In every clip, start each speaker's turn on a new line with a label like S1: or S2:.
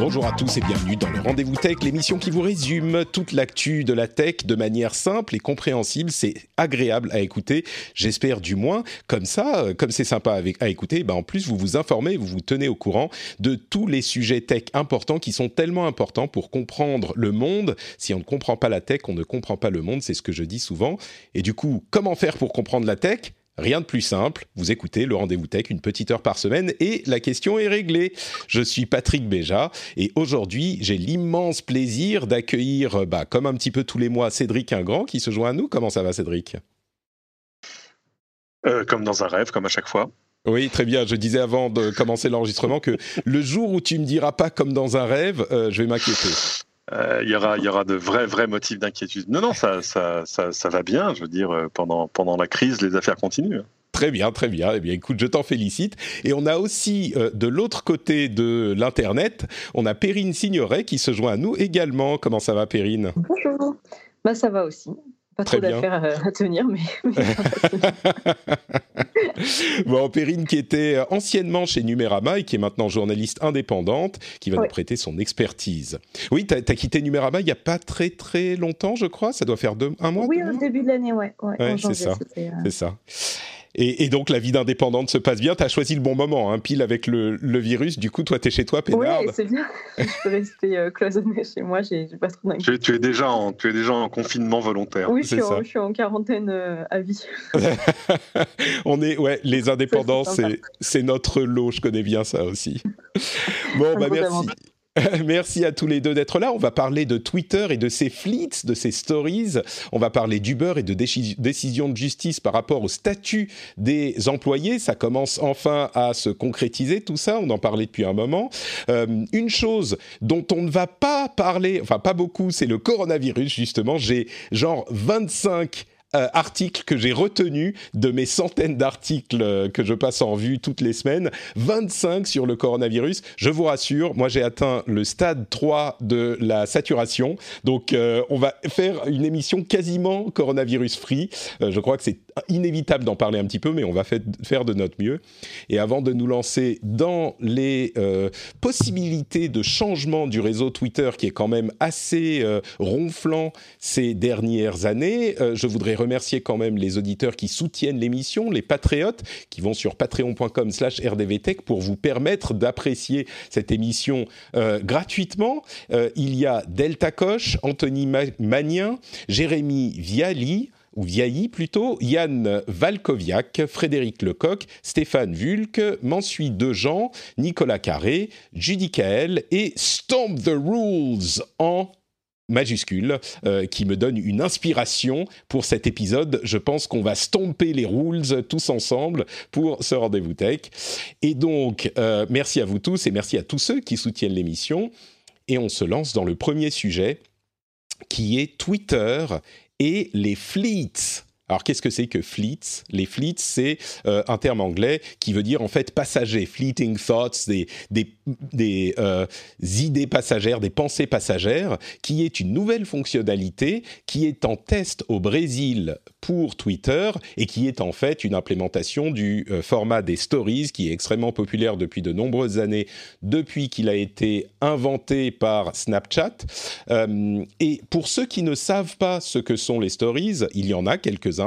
S1: Bonjour à tous et bienvenue dans le Rendez-vous Tech, l'émission qui vous résume toute l'actu de la tech de manière simple et compréhensible. C'est agréable à écouter, j'espère du moins. Comme ça, euh, comme c'est sympa à écouter, ben en plus vous vous informez, vous vous tenez au courant de tous les sujets tech importants qui sont tellement importants pour comprendre le monde. Si on ne comprend pas la tech, on ne comprend pas le monde, c'est ce que je dis souvent. Et du coup, comment faire pour comprendre la tech? Rien de plus simple, vous écoutez le rendez-vous tech une petite heure par semaine et la question est réglée. Je suis Patrick Béja et aujourd'hui j'ai l'immense plaisir d'accueillir, bah, comme un petit peu tous les mois, Cédric Ingrand qui se joint à nous. Comment ça va Cédric?
S2: Euh, comme dans un rêve, comme à chaque fois.
S1: Oui, très bien. Je disais avant de commencer l'enregistrement que le jour où tu me diras pas comme dans un rêve, euh, je vais m'inquiéter.
S2: Euh, Il y, aura, il y aura de vrais, vrais motifs d'inquiétude. Non, non, ça, ça, ça, ça va bien. Je veux dire, euh, pendant, pendant la crise, les affaires continuent.
S1: Très bien, très bien. Eh bien, écoute, je t'en félicite. Et on a aussi, euh, de l'autre côté de l'Internet, on a Perrine Signoret qui se joint à nous également. Comment ça va, Perrine?
S3: Bonjour. Bah, ça va aussi. Pas
S1: Très
S3: trop d'affaires à, à tenir, mais.
S1: Bon, Perrine qui était anciennement chez Numérama et qui est maintenant journaliste indépendante, qui va
S3: Oui.
S1: nous prêter son expertise. Oui, tu as, quitté Numérama il n'y a pas très très longtemps, je crois. Ça doit faire deux, un mois
S3: oui, au début de l'année, ouais. ouais,
S1: Ouais,
S3: en
S1: c'est ça.
S3: euh,
S1: C'est ça. Et, et donc la vie d'indépendante se passe bien. Tu as choisi le bon moment, hein, pile avec le, le virus. Du coup, toi, tu es chez toi,
S3: Oui,
S1: peinarde.
S3: c'est bien. Je peux rester euh, cloisonnée chez moi, j'ai pas trop d'inquiétude.
S2: Tu, es- tu es déjà en, tu es déjà en confinement volontaire.
S3: Oui, je suis, en, je suis en quarantaine euh, à vie.
S1: On est, ouais, les indépendants,
S3: c'est
S1: notre lot. Je connais bien ça aussi. Bon, bah merci.
S3: avantage.
S1: Merci à tous les deux d'être là. On va parler de Twitter et de ses fleets, de ses stories. On va parler d'Uber et de déci- décisions de justice par rapport au statut des employés. Ça commence enfin à se concrétiser, tout ça. On en parlait depuis un moment. Euh, une chose dont on ne va pas parler, enfin pas beaucoup, c'est le coronavirus, justement. J'ai genre 25 euh, articles que j'ai retenus de mes centaines d'articles euh, que je passe en vue toutes les semaines, 25 sur le coronavirus. Je vous rassure, moi j'ai atteint le stade 3 de la saturation, donc euh, on va faire une émission quasiment coronavirus free. Euh, je crois que c'est inévitable d'en parler un petit peu, mais on va faire de notre mieux. Et avant de nous lancer dans les euh, possibilités de changement du réseau Twitter, qui est quand même assez euh, ronflant ces dernières années, euh, je voudrais remercier quand même les auditeurs qui soutiennent l'émission, les patriotes, qui vont sur patreon.com slash rdvtech pour vous permettre d'apprécier cette émission gratuitement. Il y a Delta Coche, Anthony Ma- Magnin, Jérémy Viali, ou Viailly plutôt, Yann Valkoviak, Frédéric Lecoq, Stéphane Vulck, Mansuy Dejean, Nicolas Carré, Judy Kael et Stomp the Rules en majuscule euh, qui me donne une inspiration pour cet épisode. Je pense qu'on va stomper les rules tous ensemble pour ce rendez-vous tech. Et donc, euh, merci à vous tous et merci à tous ceux qui soutiennent l'émission. Et on se lance dans le premier sujet qui est Twitter et les fleets. Alors, qu'est-ce que c'est que fleets Les fleets, c'est euh, un terme anglais qui veut dire en fait passager, fleeting thoughts, des, des, des euh, idées passagères, des pensées passagères, qui est une nouvelle fonctionnalité qui est en test au Brésil pour Twitter et qui est en fait une implémentation du euh, format des stories qui est extrêmement populaire depuis de nombreuses années, depuis qu'il a été inventé par Snapchat. Et pour ceux qui ne savent pas ce que sont les stories, il y en a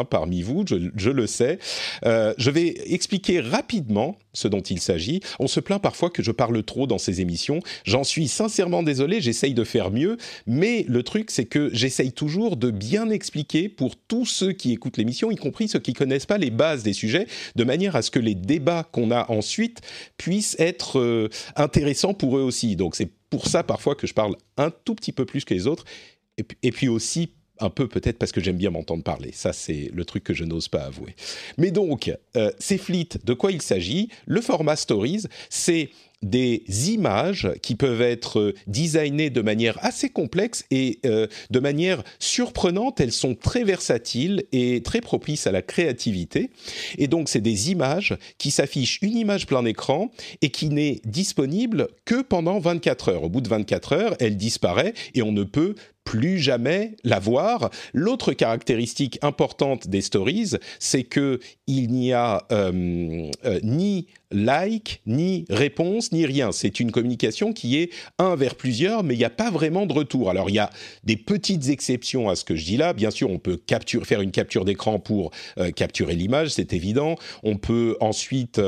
S1: parmi vous, je, le sais. Euh, je vais expliquer rapidement ce dont il s'agit. On se plaint parfois que je parle trop dans ces émissions. J'en suis sincèrement désolé, j'essaye de faire mieux, mais le truc c'est que j'essaye toujours de bien expliquer pour tous ceux qui écoutent l'émission, y compris ceux qui connaissent pas les bases des sujets, de manière à ce que les débats qu'on a ensuite puissent être euh, intéressants pour eux aussi. Donc c'est pour ça parfois que je parle un tout petit peu plus que les autres, et puis aussi un peu peut-être parce que j'aime bien m'entendre parler. Ça, c'est le truc que je n'ose pas avouer. Mais donc, euh, ces flits, de quoi il s'agit? Le format Stories, c'est des images qui peuvent être designées de manière assez complexe et euh, de manière surprenante. Elles sont très versatiles et très propices à la créativité. Et donc, c'est des images qui s'affichent une image plein écran et qui n'est disponible que pendant 24 heures. Au bout de 24 heures, elle disparaît et on ne peut plus jamais la voir. L'autre caractéristique importante des stories, c'est que il n'y a euh, euh, ni like, ni réponse, ni rien. C'est une communication qui est un vers plusieurs, mais il n'y a pas vraiment de retour. Alors il y a des petites exceptions à ce que je dis là. Bien sûr, on peut faire une capture d'écran pour euh, capturer l'image, c'est évident. On peut ensuite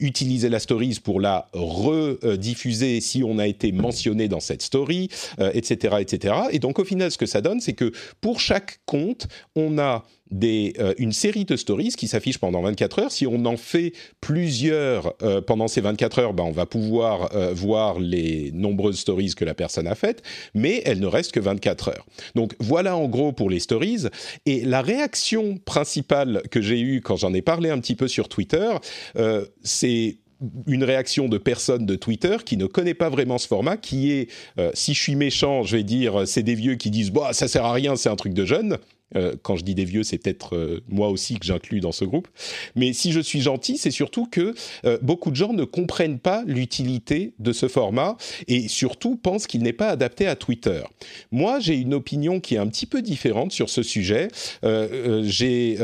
S1: utiliser la stories pour la rediffuser si on a été mentionné dans cette story, etc., etc. Et donc au final, ce que ça donne, c'est que pour chaque compte, on a des, euh, une série de stories qui s'affichent pendant 24 heures. Si on en fait plusieurs euh, pendant ces 24 heures, ben, on va pouvoir euh, voir les nombreuses stories que la personne a faites, mais elle ne reste que 24 heures. Donc voilà en gros pour les stories. Et la réaction principale que j'ai eue quand j'en ai parlé un petit peu sur Twitter, c'est une réaction de personne de Twitter qui ne connaît pas vraiment ce format, qui est, si je suis méchant, je vais dire, c'est des vieux qui disent, bah, ça sert à rien, c'est un truc de jeune. Euh, quand je dis des vieux, c'est peut-être euh, moi aussi que j'inclus dans ce groupe. Mais si je suis gentil, c'est surtout que euh, beaucoup de gens ne comprennent pas l'utilité de ce format et surtout pensent qu'il n'est pas adapté à Twitter. Moi, j'ai une opinion qui est un petit peu différente sur ce sujet. j'ai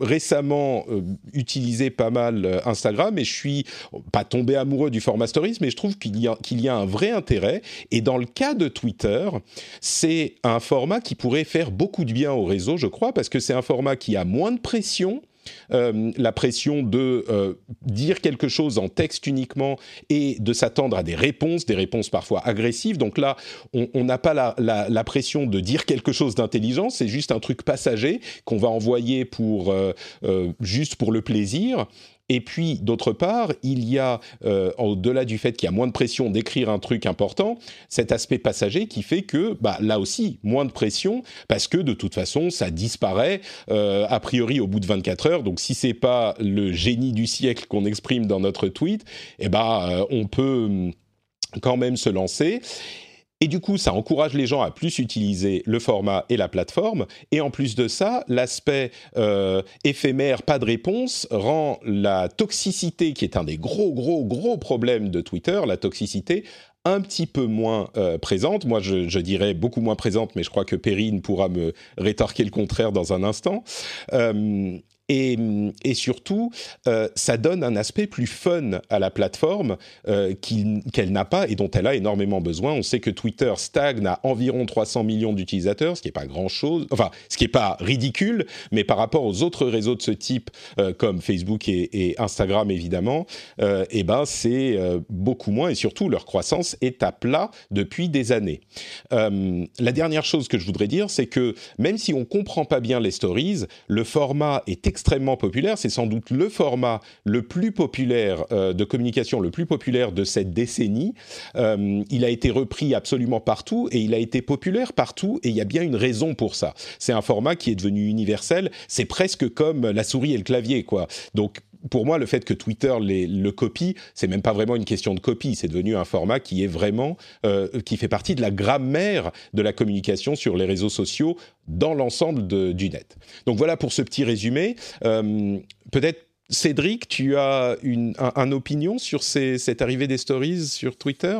S1: récemment utilisé pas mal Instagram et je suis pas tombé amoureux du format Stories, mais je trouve qu'il y, qu'il y a un vrai intérêt. Et dans le cas de Twitter, c'est un format qui pourrait faire beaucoup de bien au réseau je crois, parce que c'est un format qui a moins de pression. Euh, la pression de euh, dire quelque chose en texte uniquement et de s'attendre à des réponses, des réponses parfois agressives. Donc là, on n'a pas la, pression de dire quelque chose d'intelligent, c'est juste un truc passager qu'on va envoyer pour euh, juste pour le plaisir. Et puis, d'autre part, il y a, euh, au-delà du fait qu'il y a moins de pression d'écrire un truc important, cet aspect passager qui fait que, bah, là aussi, moins de pression, parce que de toute façon, ça disparaît euh, a priori au bout de 24 heures. Donc, si c'est pas le génie du siècle qu'on exprime dans notre tweet, eh ben, euh, on peut hum, quand même se lancer. Et du coup, ça encourage les gens à plus utiliser le format et la plateforme. Et en plus de ça, l'aspect euh, éphémère, pas de réponse, rend la toxicité, qui est un des gros, gros, gros problèmes de Twitter, la toxicité un petit peu moins euh, présente. Moi, je, dirais beaucoup moins présente, mais je crois que Perrine pourra me rétorquer le contraire dans un instant. Euh, et, et surtout, euh, ça donne un aspect plus fun à la plateforme euh, qu'elle n'a pas et dont elle a énormément besoin. On sait que Twitter stagne à environ 300 millions d'utilisateurs, ce qui n'est pas grand-chose, enfin, ce qui n'est pas ridicule, mais par rapport aux autres réseaux de ce type, euh, comme Facebook et, et, Instagram évidemment, euh, eh ben c'est beaucoup moins et surtout leur croissance est à plat depuis des années. La dernière chose que je voudrais dire, c'est que même si on comprend pas bien les stories, le format est extrêmement populaire. C'est sans doute le format le plus populaire euh, de communication, le plus populaire de cette décennie. Euh, il a été repris absolument partout et il a été populaire partout et il y a bien une raison pour ça. C'est un format qui est devenu universel. C'est presque comme la souris et le clavier, quoi. Donc pour moi, le fait que Twitter le copie, c'est même pas vraiment une question de copie. C'est devenu un format qui est vraiment, euh, qui fait partie de la grammaire de la communication sur les réseaux sociaux dans l'ensemble du net. Donc voilà pour ce petit résumé. Euh, peut-être Cédric, tu as une un, opinion sur cette arrivée des stories sur Twitter?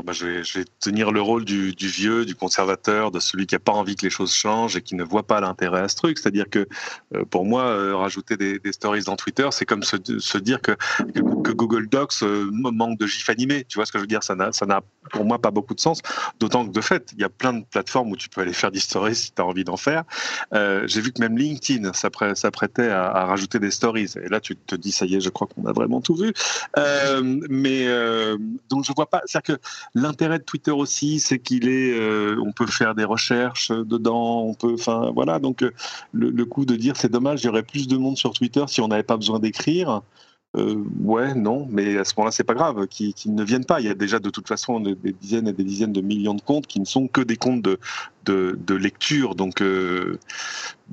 S2: Bah, je, vais, tenir le rôle du, vieux, du conservateur, de celui qui n'a pas envie que les choses changent et qui ne voit pas l'intérêt à ce truc. C'est-à-dire que euh, pour moi, euh, rajouter des, stories dans Twitter, c'est comme se, dire que, Google Docs euh, manque de gifs animés. Tu vois ce que je veux dire? Ça n'a pour moi pas beaucoup de sens. D'autant que de fait, il y a plein de plateformes où tu peux aller faire des stories si tu as envie d'en faire. J'ai vu que même LinkedIn s'apprêtait à, à, rajouter des stories. Et là, tu te dis, ça y est, je crois qu'on a vraiment tout vu. mais donc, je vois pas. C'est-à-dire que L'intérêt de Twitter aussi, c'est qu'il est, euh, on peut faire des recherches dedans, on peut, voilà. Donc euh, le, coup de dire c'est dommage, il y aurait plus de monde sur Twitter si on n'avait pas besoin d'écrire. euh, ouais, non, mais à ce moment-là, c'est pas grave qu'ils ne viennent pas. Il y a déjà de toute façon des, dizaines et des dizaines de millions de comptes qui ne sont que des comptes de, de, lecture. Donc,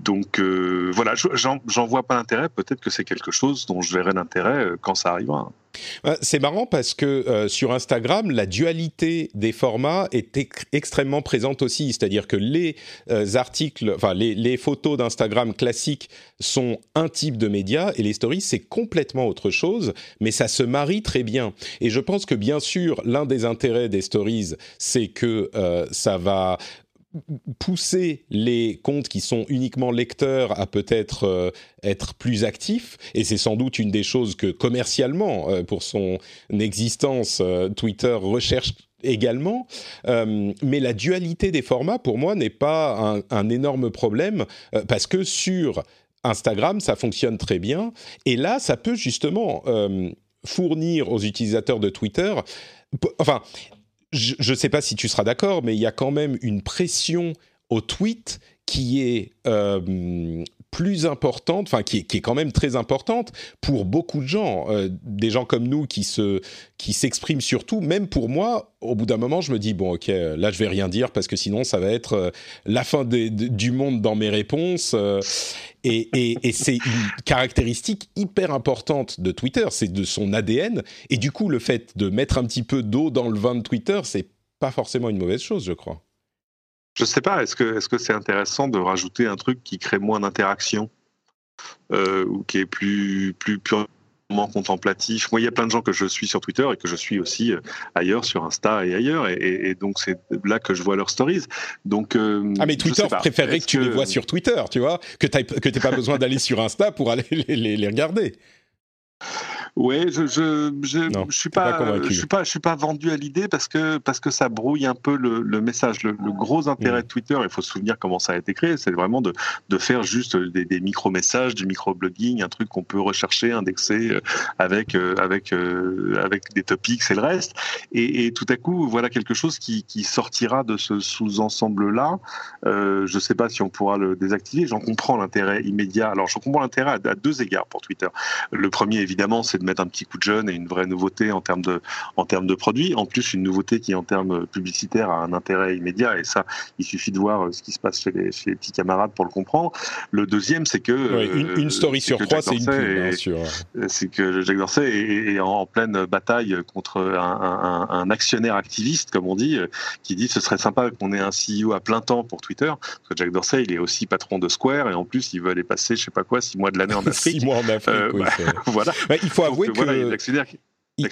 S2: donc euh, voilà, j'en vois pas l'intérêt. Peut-être que c'est quelque chose dont je verrai l'intérêt quand ça arrivera.
S1: C'est marrant parce que sur Instagram, la dualité des formats est extrêmement présente aussi. C'est-à-dire que les articles, enfin les, photos d'Instagram classiques sont un type de média et les stories c'est complètement autre chose, mais ça se marie très bien. Et je pense que bien sûr, l'un des intérêts des stories, c'est que euh, ça va pousser les comptes qui sont uniquement lecteurs à peut-être euh, être plus actifs et c'est sans doute une des choses que commercialement euh, pour son existence Twitter recherche également mais la dualité des formats pour moi n'est pas un, un énorme problème parce que sur Instagram, ça fonctionne très bien. Et là, ça peut justement euh, fournir aux utilisateurs de Twitter, enfin, je ne sais pas si tu seras d'accord, mais il y a quand même une pression au tweet qui est euh, plus importante, enfin qui, qui, est quand même très importante pour beaucoup de gens, euh, des gens comme nous qui se qui s'expriment surtout. Même pour moi, au bout d'un moment, je me dis bon ok, là je vais rien dire parce que sinon ça va être euh, la fin du monde dans mes réponses. Euh, et, et, et c'est une caractéristique hyper importante de Twitter, c'est de son ADN. Et du coup, le fait de mettre un petit peu d'eau dans le vin de Twitter, c'est pas forcément une mauvaise chose, je crois.
S2: Je sais pas, est-ce que est-ce que c'est intéressant de rajouter un truc qui crée moins d'interaction euh, ou qui est plus plus purement contemplatif? Moi, il y a plein de gens que je suis sur Twitter et que je suis aussi euh, ailleurs sur Insta et ailleurs, et, donc c'est là que je vois leurs stories. Donc
S1: euh, ah mais Twitter préférerait que tu les vois sur Twitter, tu vois, que tu que t'aies pas besoin d'aller sur Insta pour aller les, les regarder.
S2: Ouais, je je je, je suis pas, je suis pas je suis pas vendu à l'idée parce que parce que ça brouille un peu le, le message. Le, gros intérêt mm. de Twitter, il faut se souvenir comment ça a été créé, c'est vraiment de de faire juste des, des micro messages, du micro blogging, un truc qu'on peut rechercher, indexer euh, avec euh, avec euh, avec des topics et le reste. Et, et, tout à coup, voilà quelque chose qui qui sortira de ce sous-ensemble là. Euh, je sais pas si on pourra le désactiver. J'en comprends l'intérêt immédiat. Alors, je comprends l'intérêt à, à deux égards pour Twitter. Le premier, évidemment, c'est de mettre un petit coup de jeune et une vraie nouveauté en termes de, en termes de produits. En plus, une nouveauté qui, en termes publicitaires, a un intérêt immédiat. Et ça, il suffit de voir euh, ce qui se passe chez les, chez les petits camarades pour le comprendre. Le deuxième, c'est que.
S1: une, euh, story sur trois, c'est une pub, bien sûr.
S2: C'est que Jacques Dorsey est, en pleine bataille contre un, un, actionnaire activiste, comme on dit, euh, qui dit ce serait sympa qu'on ait un CEO à plein temps pour Twitter. Parce que Jack Dorsey, il est aussi patron de Square et en plus, il veut aller passer, je sais pas quoi, six mois de l'année en Afrique.
S1: six mois en Afrique, oui, voilà. il faut avouer que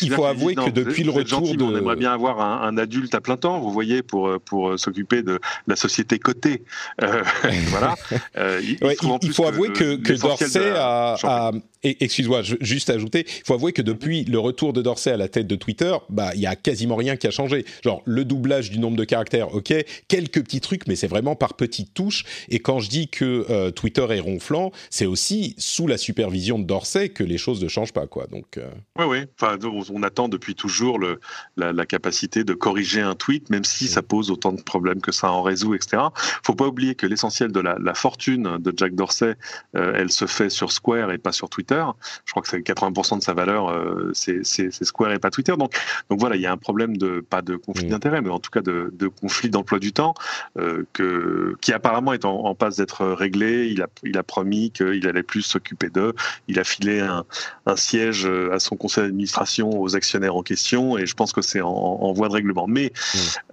S1: il faut avouer que depuis le retour de...
S2: On aimerait bien avoir un, adulte à plein temps, vous voyez, pour, pour s'occuper de la société cotée. Euh, voilà.
S1: Euh, il, faut avouer que, que Dorsey a, excuse-moi, juste ajouter, il faut avouer que depuis le retour de Dorsey à la tête de Twitter, bah il y a quasiment rien qui a changé. Genre le doublage du nombre de caractères, ok, quelques petits trucs, mais c'est vraiment par petites touches. Et quand je dis que euh, Twitter est ronflant, c'est aussi sous la supervision de Dorsey que les choses ne changent pas, quoi. Donc.
S2: Oui, oui. Enfin, on attend depuis toujours le, la, capacité de corriger un tweet, même si ça pose autant de problèmes que ça en résout, etc. Faut pas oublier que l'essentiel de la, fortune de Jack Dorsey, euh, elle se fait sur Square et pas sur Twitter. Je crois que c'est 80% de sa valeur, euh, c'est Square et pas Twitter. Donc, donc voilà, il y a un problème de pas de conflit d'intérêt, mais en tout cas de, de conflit d'emploi du temps euh, que, qui apparemment est en, passe d'être réglé. Il a, il a promis qu'il allait plus s'occuper d'eux. Il a filé un, un siège à son conseil d'administration aux actionnaires en question, et je pense que c'est en, voie de règlement. Mais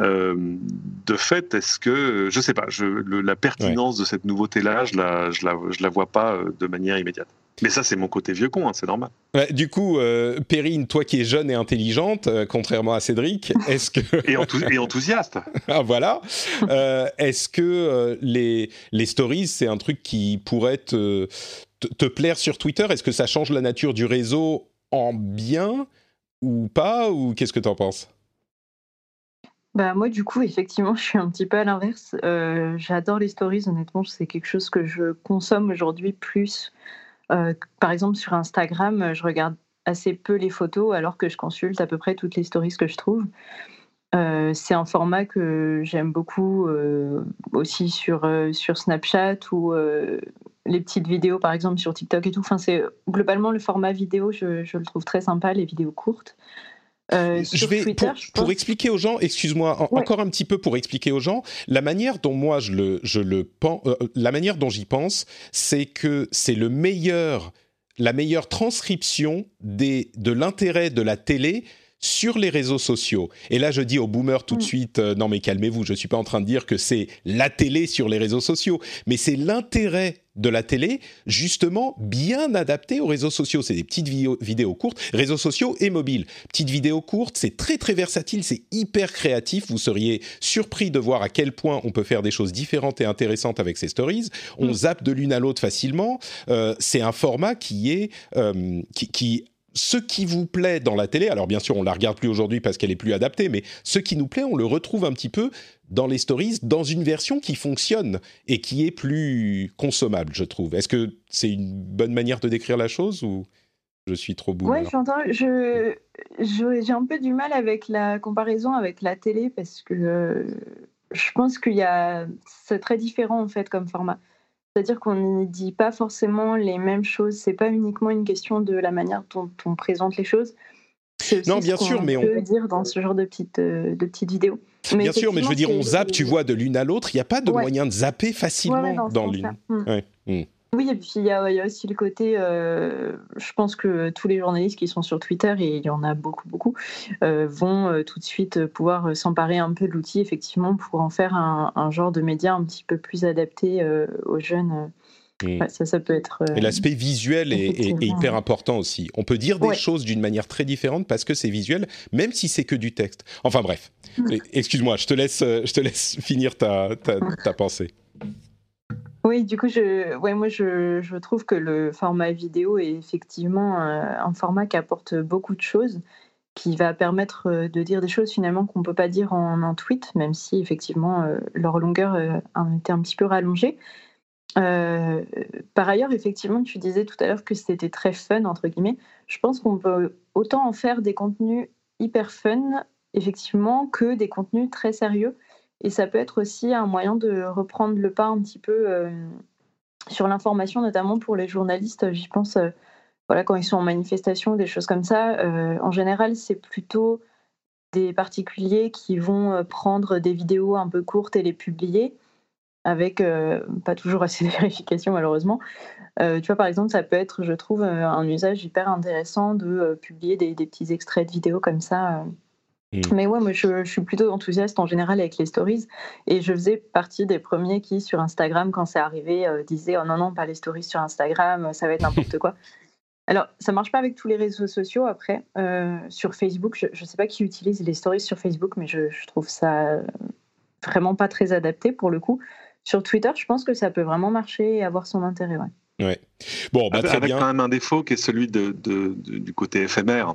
S2: euh, de fait, est-ce que, je sais pas, je, la pertinence de cette nouveauté-là, je la, je la, je la vois pas euh, de manière immédiate. Mais ça, c'est mon côté vieux con, hein, c'est normal.
S1: du coup, euh, Perrine, toi qui es jeune et intelligente, euh, contrairement à Cédric, est-ce que...
S2: et, enthousiaste.
S1: ah voilà. est-ce que les, les stories, c'est un truc qui pourrait te, te plaire sur Twitter? Est-ce que ça change la nature du réseau en bien ou pas? Ou qu'est-ce que tu en penses?
S3: Bah moi du coup effectivement je suis un petit peu à l'inverse. Euh, j'adore les stories honnêtement c'est quelque chose que je consomme aujourd'hui plus. Euh, par exemple sur Instagram je regarde assez peu les photos alors que je consulte à peu près toutes les stories que je trouve. Euh, c'est un format que j'aime beaucoup aussi sur, sur Snapchat où les petites vidéos, par exemple, sur TikTok et tout. Enfin, c'est globalement le format vidéo, je, le trouve très sympa, les vidéos courtes.
S1: Euh, je vais Twitter, pour, expliquer aux gens, excuse-moi, encore un petit peu pour expliquer aux gens, la manière dont moi je le, je le pense, euh, la manière dont j'y pense, c'est que c'est le meilleur, la meilleure transcription des, de l'intérêt de la télé sur les réseaux sociaux. Et là, je dis aux boomers tout de mm. suite, euh, non mais calmez-vous, je ne suis pas en train de dire que c'est la télé sur les réseaux sociaux, mais c'est l'intérêt de la télé, justement bien adapté aux réseaux sociaux. C'est des petites vidéos, courtes, réseaux sociaux et mobiles. Petites vidéos courtes, c'est très très versatile, c'est hyper créatif. Vous seriez surpris de voir à quel point on peut faire des choses différentes et intéressantes avec ces stories. On mm. zappe de l'une à l'autre facilement. Euh, c'est un format qui est euh, qui, qui ce qui vous plaît dans la télé, alors bien sûr on la regarde plus aujourd'hui parce qu'elle est plus adaptée, mais ce qui nous plaît, on le retrouve un petit peu dans les stories, dans une version qui fonctionne et qui est plus consommable, je trouve. Est-ce que c'est une bonne manière de décrire la chose ou je suis trop bout
S3: Oui, j'entends. Je, j'ai un peu du mal avec la comparaison avec la télé parce que euh, je pense qu'il y a, c'est très différent en fait comme format. C'est-à-dire qu'on ne dit pas forcément les mêmes choses. C'est pas uniquement une question de la manière dont on présente les choses.
S1: Non, bien sûr, mais
S3: on peut dire dans ce genre de petites euh, de petites vidéos.
S1: bien sûr, mais je veux dire, on zappe, tu vois, de l'une à l'autre. Il n'y a pas de moyen de zapper facilement dans, l'une.
S3: Hmm. Hmm. Oui, et puis il y, a, aussi le côté, euh, je pense que tous les journalistes qui sont sur Twitter, et il y en a beaucoup, beaucoup, euh, vont tout de suite pouvoir s'emparer un peu de l'outil, effectivement, pour en faire un, genre de média un petit peu plus adapté aux jeunes ça, ça peut être.
S1: et l'aspect visuel est, hyper important aussi. On peut dire des choses d'une manière très différente parce que c'est visuel, même si c'est que du texte. Enfin bref, mm. excuse-moi, je te laisse, je te laisse finir ta, ta, ta pensée.
S3: Oui, du coup, je, ouais, moi, je, je, trouve que le format vidéo est effectivement un, format qui apporte beaucoup de choses, qui va permettre euh, de dire des choses finalement qu'on ne peut pas dire en un tweet, même si effectivement euh, leur longueur euh, a été un petit peu rallongée. Euh, par ailleurs, effectivement, tu disais tout à l'heure que c'était très fun, entre guillemets. Je pense qu'on peut autant en faire des contenus hyper fun, effectivement, que des contenus très sérieux. Et ça peut être aussi un moyen de reprendre le pas un petit peu euh, sur l'information, notamment pour les journalistes. J'y pense, euh, voilà, quand ils sont en manifestation, des choses comme ça. en général, c'est plutôt des particuliers qui vont prendre des vidéos un peu courtes et les publier avec euh, pas toujours assez de vérification malheureusement. Euh, tu vois, par exemple, ça peut être, je trouve, euh, un usage hyper intéressant de publier des, petits extraits de vidéos comme ça. Mmh. Mais ouais, moi je, suis plutôt enthousiaste en général avec les stories et je faisais partie des premiers qui, sur Instagram, quand c'est arrivé, disaient Oh non, non, pas les stories sur Instagram, ça va être n'importe quoi. Alors, ça marche pas avec tous les réseaux sociaux après. sur Facebook, je ne sais pas qui utilise les stories sur Facebook, mais je, je trouve ça vraiment pas très adapté pour le coup sur Twitter, je pense que ça peut vraiment marcher et avoir son intérêt.
S1: Ouais. ouais. Bon, bah,
S2: très
S1: avec
S2: quand même un défaut qui est celui de, du côté éphémère.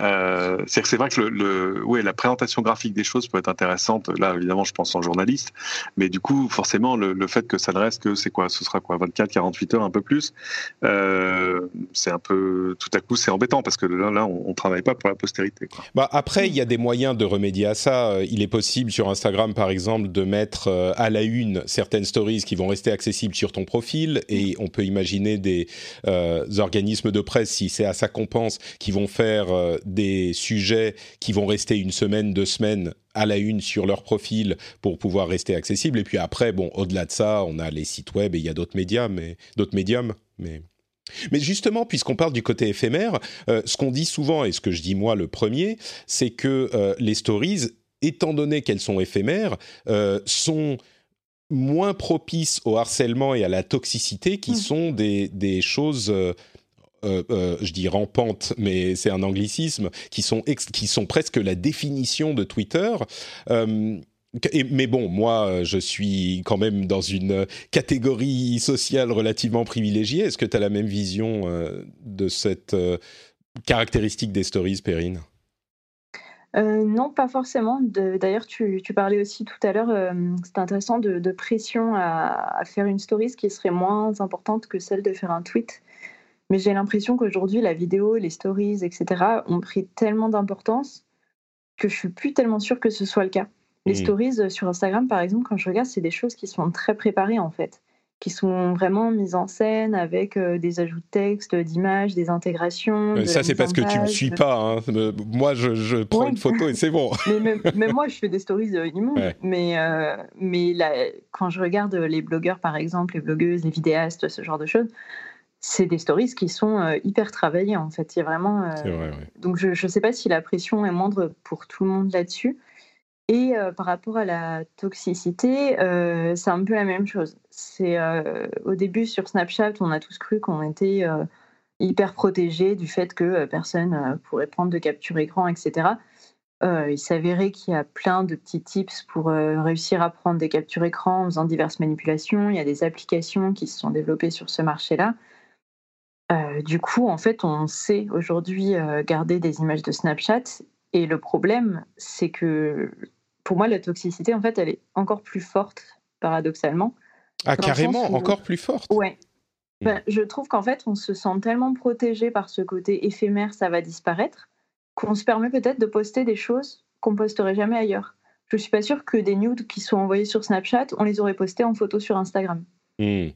S2: Euh, c'est que c'est vrai que le, ouais, la présentation graphique des choses peut être intéressante. Là, évidemment, je pense en journaliste, mais du coup, forcément, le, fait que ça ne reste que c'est quoi, ce sera quoi, 24, 48 heures, un peu plus. Euh, c'est un peu, tout à coup, c'est embêtant parce que là, là, on, ne travaille pas pour la postérité. Quoi.
S1: Bah après, il y a des moyens de remédier à ça. Euh, il est possible sur Instagram, par exemple, de mettre à la une certaines stories qui vont rester accessibles sur ton profil, et on peut imaginer des organismes de presse, si c'est à ça qu'on pense, qui vont faire euh, des sujets qui vont rester une semaine, deux semaines à la une sur leur profil pour pouvoir rester accessibles. Et puis après, bon, au-delà de ça, on a les sites web et il y a d'autres médias, mais d'autres médiums, mais. Mais justement, puisqu'on parle du côté éphémère, euh, ce qu'on dit souvent, et ce que je dis moi le premier, c'est que euh, les stories, étant donné qu'elles sont éphémères, sont moins propices au harcèlement et à la toxicité, qui mmh. sont des, des choses euh, euh, je dis rampante, mais c'est un anglicisme, qui sont, qui sont presque la définition de Twitter. Euh, mais bon, moi, je suis quand même dans une catégorie sociale relativement privilégiée. Est-ce que tu as la même vision de cette caractéristique des stories, Perrine?
S3: Non, pas forcément. D'ailleurs, tu, parlais aussi tout à l'heure, c'était intéressant, de, pression à, à, faire une story qui serait moins importante que celle de faire un tweet. Mais j'ai l'impression qu'aujourd'hui, la vidéo, les stories, etc., ont pris tellement d'importance que je suis plus tellement sûre que ce soit le cas. Les mmh. stories euh, sur Instagram, par exemple, quand je regarde, c'est des choses qui sont très préparées en fait. qui sont vraiment mises en scène avec euh, des ajouts de texte, d'images, des intégrations.
S1: Euh, ça, c'est parce que tu me suis pas. Hein. Moi, je, prends une photo et c'est bon.
S3: mais même, moi, je fais des stories immondes. Mais, mais quand je regarde les blogueurs, par exemple, les blogueuses, les vidéastes, ce genre de choses, c'est des stories qui sont hyper travaillées en fait. Il y a vraiment. Vrai, Donc je ne sais pas si la pression est moindre pour tout le monde là-dessus. Et par rapport à la toxicité, c'est un peu la même chose. C'est au début sur Snapchat, on a tous cru qu'on était hyper protégés du fait que personne pourrait prendre de capture écran, etc. il s'avérait qu'il y a plein de petits tips pour réussir à prendre des captures écran en faisant diverses manipulations. Il y a des applications qui se sont développées sur ce marché-là. Du coup, en fait, on sait aujourd'hui garder des images de Snapchat. Et le problème, c'est que pour moi, la toxicité, en fait, elle est encore plus forte, paradoxalement.
S1: Ah, carrément, encore plus forte?
S3: Ouais. Ben, je trouve qu'en fait, on se sent tellement protégé par ce côté éphémère, ça va disparaître, qu'on se permet peut-être de poster des choses qu'on posterait jamais ailleurs. Je suis pas sûre que des nudes qui sont envoyés sur Snapchat, on les aurait postés en photo sur Instagram.
S1: Hmm.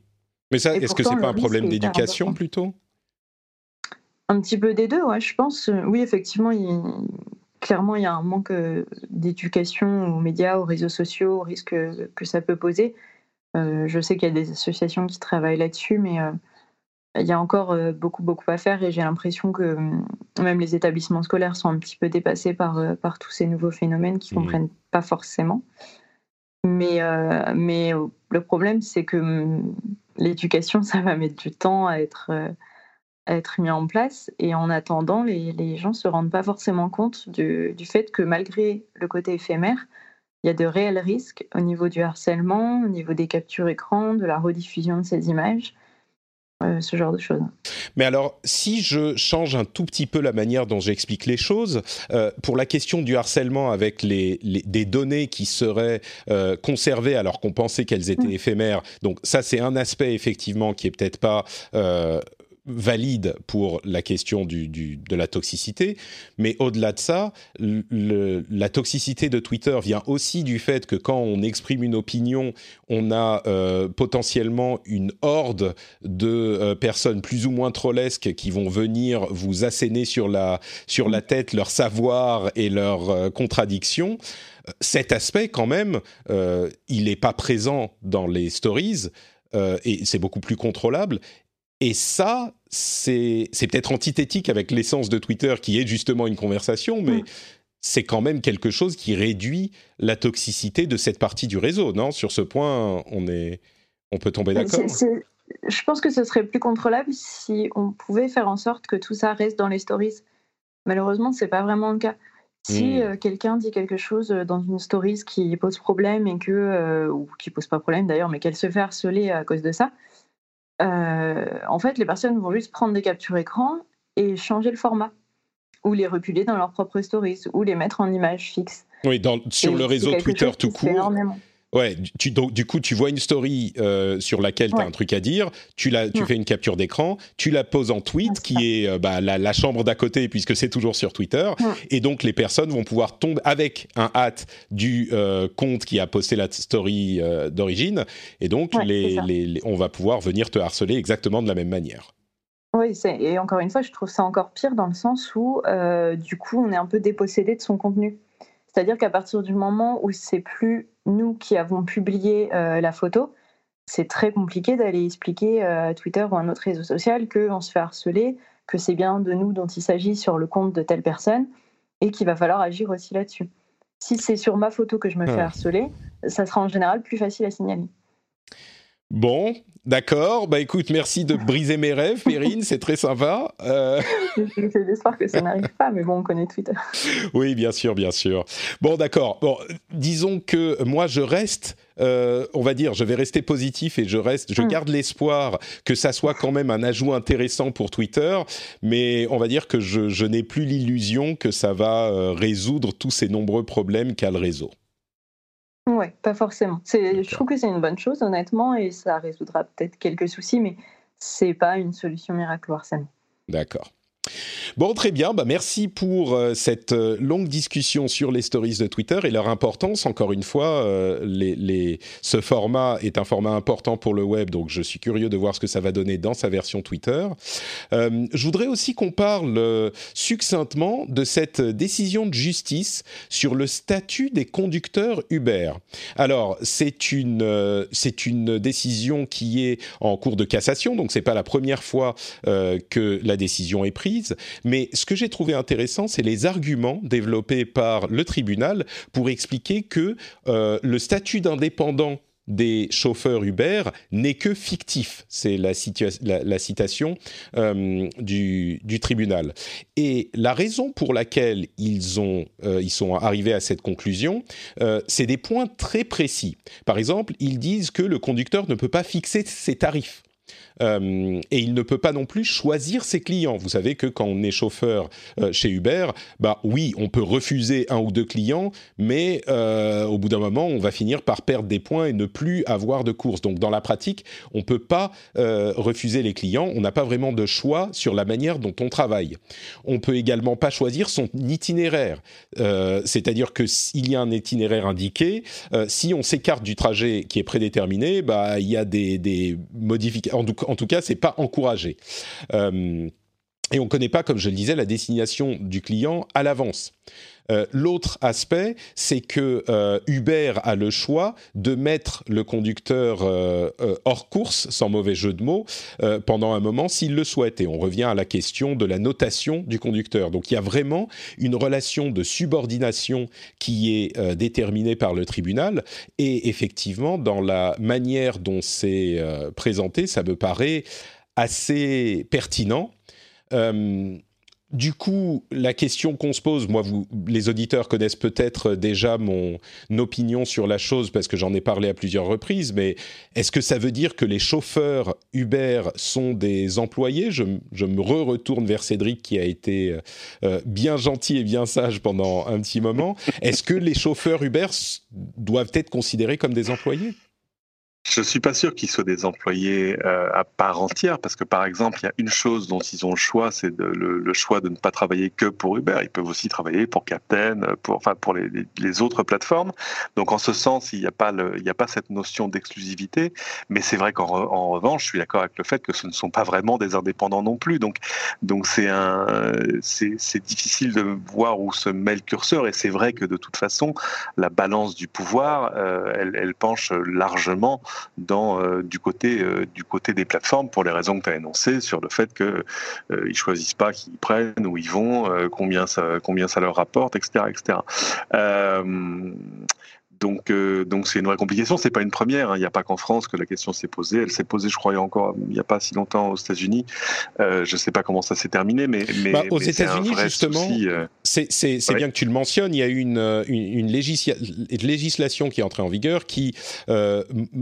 S1: Mais ça, est-ce que c'est pas un problème d'éducation plutôt?
S3: Un petit peu des deux, ouais, je pense. Oui, effectivement, il, clairement, il y a un manque euh, d'éducation aux médias, aux réseaux sociaux, au risque que ça peut poser. Euh, je sais qu'il y a des associations qui travaillent là-dessus, mais euh, il y a encore beaucoup, beaucoup à faire et j'ai l'impression que même les établissements scolaires sont un petit peu dépassés par, par tous ces nouveaux phénomènes qu'ils ne mmh. comprennent pas forcément. Mais, mais le problème, c'est que l'éducation, ça va mettre du temps à être être mis en place. Et en attendant, les, les gens ne se rendent pas forcément compte du, du, fait que malgré le côté éphémère, il y a de réels risques au niveau du harcèlement, au niveau des captures écran, de la rediffusion de ces images. Euh, ce genre de choses.
S1: Mais alors, si je change un tout petit peu la manière dont j'explique les choses, euh, pour la question du harcèlement avec les, les des données qui seraient euh, conservées alors qu'on pensait qu'elles étaient mmh. éphémères, donc ça c'est un aspect effectivement qui est peut-être pas valide pour la question de la toxicité, mais au-delà de ça, la toxicité de Twitter vient aussi du fait que quand on exprime une opinion, on a euh, potentiellement une horde de euh, personnes plus ou moins trollesques qui vont venir vous asséner sur la, sur la tête leur savoir et leurs euh, contradictions cet aspect, quand même, il n'est pas présent dans les stories. et c'est beaucoup plus contrôlable. Et ça, c'est peut-être antithétique avec l'essence de Twitter qui est justement une conversation, mais c'est quand même quelque chose qui réduit la toxicité de cette partie du réseau, non? Sur ce point, on, est, on peut tomber d'accord
S3: Je pense que ce serait plus contrôlable si on pouvait faire en sorte que tout ça reste dans les stories. Malheureusement, ce n'est pas vraiment le cas. Si mm. euh, quelqu'un dit quelque chose dans une stories qui pose problème et que, euh, ou qui pose pas problème d'ailleurs, mais qu'elle se fait harceler à cause de ça, euh, en fait, les personnes vont juste prendre des captures écran et changer le format, ou les reculer dans leurs propres stories, ou les mettre en image fixe.
S1: Oui, sur le réseau Twitter tout court. Ouais, tu, donc, du coup, tu vois une story euh, sur laquelle tu as un truc à dire, tu, la, tu fais une capture d'écran, tu la poses en tweet, qui est euh, bah, la, chambre d'à côté, puisque c'est toujours sur Twitter, et donc les personnes vont pouvoir tomber avec un hâte du euh, compte qui a posté la story d'origine, et donc les, les, on va pouvoir venir te harceler exactement de la même manière.
S3: Oui, et encore une fois, je trouve ça encore pire dans le sens où, du coup, on est un peu dépossédé de son contenu. C'est-à-dire qu'à partir du moment où c'est plus nous qui avons publié euh, la photo, c'est très compliqué d'aller expliquer euh, à Twitter ou à un autre réseau social qu'on se fait harceler, que c'est bien de nous dont il s'agit sur le compte de telle personne et qu'il va falloir agir aussi là-dessus. Si c'est sur ma photo que je me fais harceler, ça sera en général plus facile à signaler.
S1: Bon, d'accord. Bah écoute, merci de briser mes rêves, Perrine, c'est très sympa.
S3: Euh... J'ai l'espoir que ça n'arrive pas, mais bon, on connaît Twitter.
S1: Oui, bien sûr, bien sûr. Bon, d'accord. Bon, disons que moi, je reste. Euh, on va dire, je vais rester positif et je reste, je hmm. garde l'espoir que ça soit quand même un ajout intéressant pour Twitter, mais on va dire que je, n'ai plus l'illusion que ça va euh, résoudre tous ces nombreux problèmes qu'a le réseau.
S3: Oui, pas forcément. Je trouve que c'est une bonne chose, honnêtement, et ça résoudra peut-être quelques soucis, mais c'est pas une solution miracle au
S1: D'accord. Bon, très bien. Bah, merci pour euh, cette euh, longue discussion sur les stories de Twitter et leur importance. Encore une fois, euh, ce format est un format important pour le web, donc je suis curieux de voir ce que ça va donner dans sa version Twitter. je voudrais aussi qu'on parle succinctement de cette décision de justice sur le statut des conducteurs Uber. Alors, c'est une, c'est une décision qui est en cours de cassation, donc c'est pas la première fois que la décision est prise. Mais ce que j'ai trouvé intéressant, c'est les arguments développés par le tribunal pour expliquer que euh, le statut d'indépendant des chauffeurs Uber n'est que fictif. C'est la, citation euh, du, tribunal. Et la raison pour laquelle ils, euh, ils sont arrivés à cette conclusion, c'est des points très précis. Par exemple, ils disent que le conducteur ne peut pas fixer ses tarifs. Euh, et il ne peut pas non plus choisir ses clients. Vous savez que quand on est chauffeur euh, chez Uber, bah oui, on peut refuser un ou deux clients, mais euh, au bout d'un moment, on va finir par perdre des points et ne plus avoir de course. Donc dans la pratique, on ne peut pas refuser les clients. On n'a pas vraiment de choix sur la manière dont on travaille. On peut également pas choisir son itinéraire. C'est-à-dire que s'il y a un itinéraire indiqué, si on s'écarte du trajet qui est prédéterminé, bah il y a des, des modifications. En tout cas, c'est pas encouragé. Euh, et on ne connaît pas, comme je le disais, la destination du client à l'avance. Euh, l'autre aspect, c'est que euh, Uber a le choix de mettre le conducteur hors course, sans mauvais jeu de mots, pendant un moment s'il le souhaite. Et on revient à la question de la notation du conducteur. Donc il y a vraiment une relation de subordination qui est déterminée par le tribunal. Et effectivement, dans la manière dont c'est présenté, ça me paraît assez pertinent. Euh, du coup, la question qu'on se pose, moi, vous, les auditeurs connaissent peut-être déjà mon opinion sur la chose parce que j'en ai parlé à plusieurs reprises, mais est-ce que ça veut dire que les chauffeurs Uber sont des employés? Je, me re-retourne vers Cédric qui a été euh, bien gentil et bien sage pendant un petit moment. Est-ce que les chauffeurs Uber doivent être considérés comme des employés?
S2: Je ne suis pas sûr qu'ils soient des employés euh, à part entière, parce que par exemple, il y a une chose dont ils ont le choix, c'est le, le, choix de ne pas travailler que pour Uber. Ils peuvent aussi travailler pour Captain, pour, enfin pour les, les autres plateformes. Donc en ce sens, il n'y a pas n'y a pas cette notion d'exclusivité. Mais c'est vrai qu'en en revanche, je suis d'accord avec le fait que ce ne sont pas vraiment des indépendants non plus. Donc donc c'est un, c'est difficile de voir où se met le curseur. Et c'est vrai que de toute façon, la balance du pouvoir, euh, elle, elle penche largement euh, du, côté, euh, du côté des plateformes pour les raisons que tu as énoncées sur le fait qu'ils euh, ne choisissent pas qui ils prennent, où ils vont, combien, ça, combien ça leur rapporte, etc. etc. Donc, euh, donc c'est une vraie complication. C'est pas une première. Hein. Il n'y a pas qu'en France que la question s'est posée. Elle s'est posée, je crois, encore il n'y a pas si longtemps aux États-Unis. Euh, je ne sais pas comment ça s'est terminé, mais, mais
S1: bah, aux États-Unis justement, euh. c'est bien que tu le mentionnes. Il y a une, une, législation qui est entrée en vigueur qui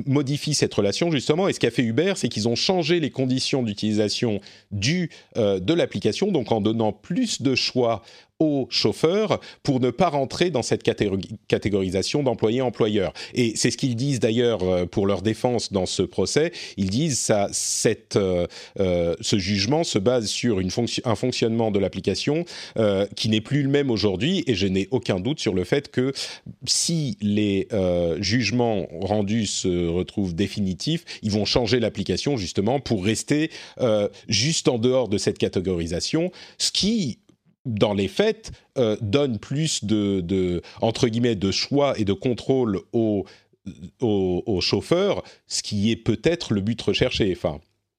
S1: modifie cette relation justement. Et ce qu'a fait Uber, c'est qu'ils ont changé les conditions d'utilisation du de l'application, donc en donnant plus de choix aux chauffeurs pour ne pas rentrer dans cette catégorisation d'employés-employeurs. Et c'est ce qu'ils disent d'ailleurs euh, pour leur défense dans ce procès. Ils disent ça, cette, euh, euh, ce jugement se base sur une fonction, un fonctionnement de l'application qui n'est plus le même aujourd'hui. Et je n'ai aucun doute sur le fait que si les jugements rendus se retrouvent définitifs, ils vont changer l'application justement pour rester juste en dehors de cette catégorisation, ce qui dans les faits, euh, donne plus de, entre guillemets, de choix et de contrôle aux, aux chauffeurs, ce qui est peut-être le but recherché.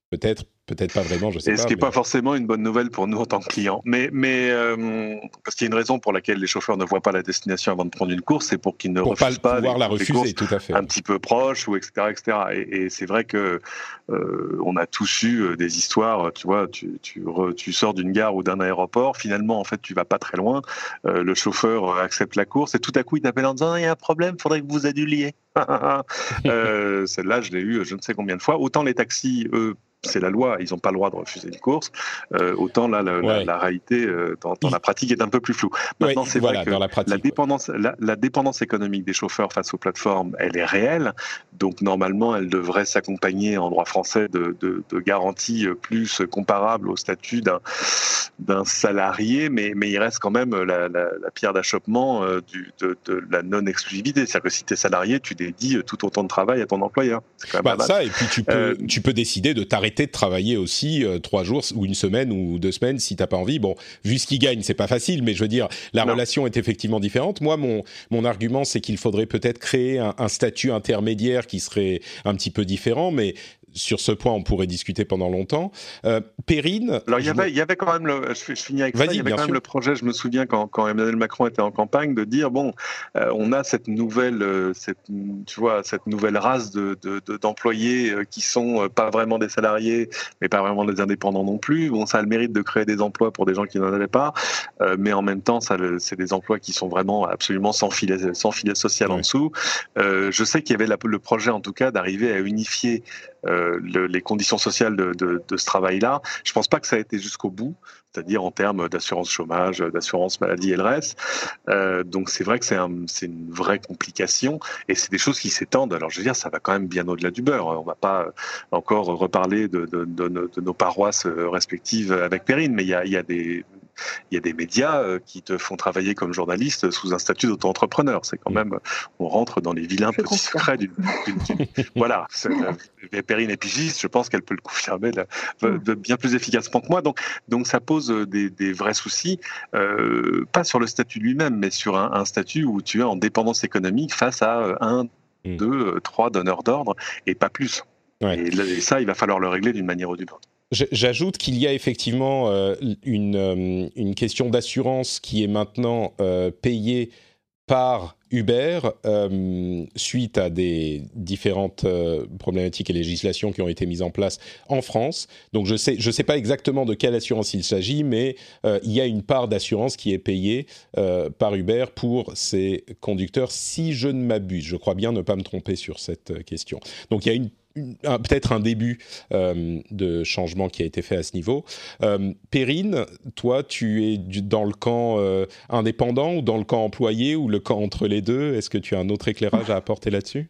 S1: Peut-être peut-être pas vraiment, je sais
S2: et
S1: pas.
S2: Ce qui n'est pas forcément une bonne nouvelle pour nous en tant que clients. Mais, mais euh, parce qu'il y a une raison pour laquelle les chauffeurs ne voient pas la destination avant de prendre une course, c'est pour qu'ils ne refusent pas,
S1: pouvoir la refuser, tout à fait.
S2: un petit peu proche ou etc. etc. Et, c'est vrai que euh, on a tous eu euh, des histoires. Tu vois, tu, tu, tu sors d'une gare ou d'un aéroport, finalement en fait tu vas pas très loin. le chauffeur accepte la course et tout à coup il t'appelle en disant il y a un problème, faudrait que vous adduliez. euh, Celle-là, je l'ai eu je ne sais combien de fois. Autant les taxis, eux, c'est la loi, ils n'ont pas le droit de refuser une course. Euh, autant là, la, réalité euh, dans, la pratique est un peu plus floue. Maintenant, c'est vrai que la, dépendance, la, dépendance économique des chauffeurs face aux plateformes, elle est réelle. Donc normalement, elle devrait s'accompagner en droit français de, de, de, garanties plus comparables au statut d'un salarié, mais, mais il reste quand même la, pierre d'achoppement euh, de, de, la non-exclusivité. C'est-à-dire que si tu es salarié, tu dédies tout ton temps de travail à ton employeur.
S1: Bah, ça, et puis tu peux, tu peux décider de t'arrêter de travailler aussi euh, trois jours ou une semaine ou deux semaines si t'as pas envie. Bon, vu ce qu'il gagne, c'est pas facile, mais je veux dire, la relation est effectivement différente. Moi, mon mon argument, c'est qu'il faudrait peut-être créer un, un, statut intermédiaire qui serait un petit peu différent, mais sur ce point, on pourrait discuter pendant longtemps. Euh, Perrine.
S2: Alors, il y, avait, il y avait quand même, le, je, finis avec ça, il y avait quand même le projet, je me souviens quand, quand, Emmanuel Macron était en campagne, de dire bon, euh, on a cette nouvelle, euh, cette, tu vois, cette nouvelle race de, d'employés de, qui sont pas vraiment des salariés, mais pas vraiment des indépendants non plus. Bon, ça a le mérite de créer des emplois pour des gens qui n'en avaient pas, mais en même temps, c'est des emplois qui sont vraiment absolument sans filet, sans filet social en dessous. je sais qu'il y avait le projet, en tout cas, d'arriver à unifier euh, le, les conditions sociales de, de, de ce travail-là. Je pense pas que ça a été jusqu'au bout, c'est-à-dire en termes d'assurance chômage, d'assurance maladie et le reste. Euh, donc c'est vrai que c'est un, une vraie complication et c'est des choses qui s'étendent. Alors je veux dire, ça va quand même bien au-delà du beurre. On va pas encore reparler de, de, nos paroisses respectives avec Perrine, mais il y a, il y a des il y a des médias euh, qui te font travailler comme journaliste sous un statut d'auto-entrepreneur. C'est quand mm. même, on rentre dans les vilains petits secrets d'une. voilà, euh, Perrine est pigiste, je pense qu'elle peut le confirmer mm. de, bien plus efficacement que moi. Donc, donc ça pose euh, des, vrais soucis, pas sur le statut lui-même, mais sur un, statut où tu es en dépendance économique face à un, mm. deux, trois donneurs d'ordre et pas plus. et, ça, il va falloir le régler d'une manière ou d'une autre.
S1: J'ajoute qu'il y a effectivement euh, une, euh, une, question d'assurance qui est maintenant euh, payée par Uber suite à des différentes problématiques et législations qui ont été mises en place en France. Donc je sais je sais pas exactement de quelle assurance il s'agit, mais il y a une part d'assurance qui est payée par Uber pour ces conducteurs, si je ne m'abuse. Je crois bien ne pas me tromper sur cette question. Donc il y a une peut-être un début euh, de changement qui a été fait à ce niveau. Euh, Perrine, toi, tu es dans le camp euh, indépendant ou dans le camp employé ou le camp entre les deux? Est-ce que tu as un autre éclairage à apporter là-dessus?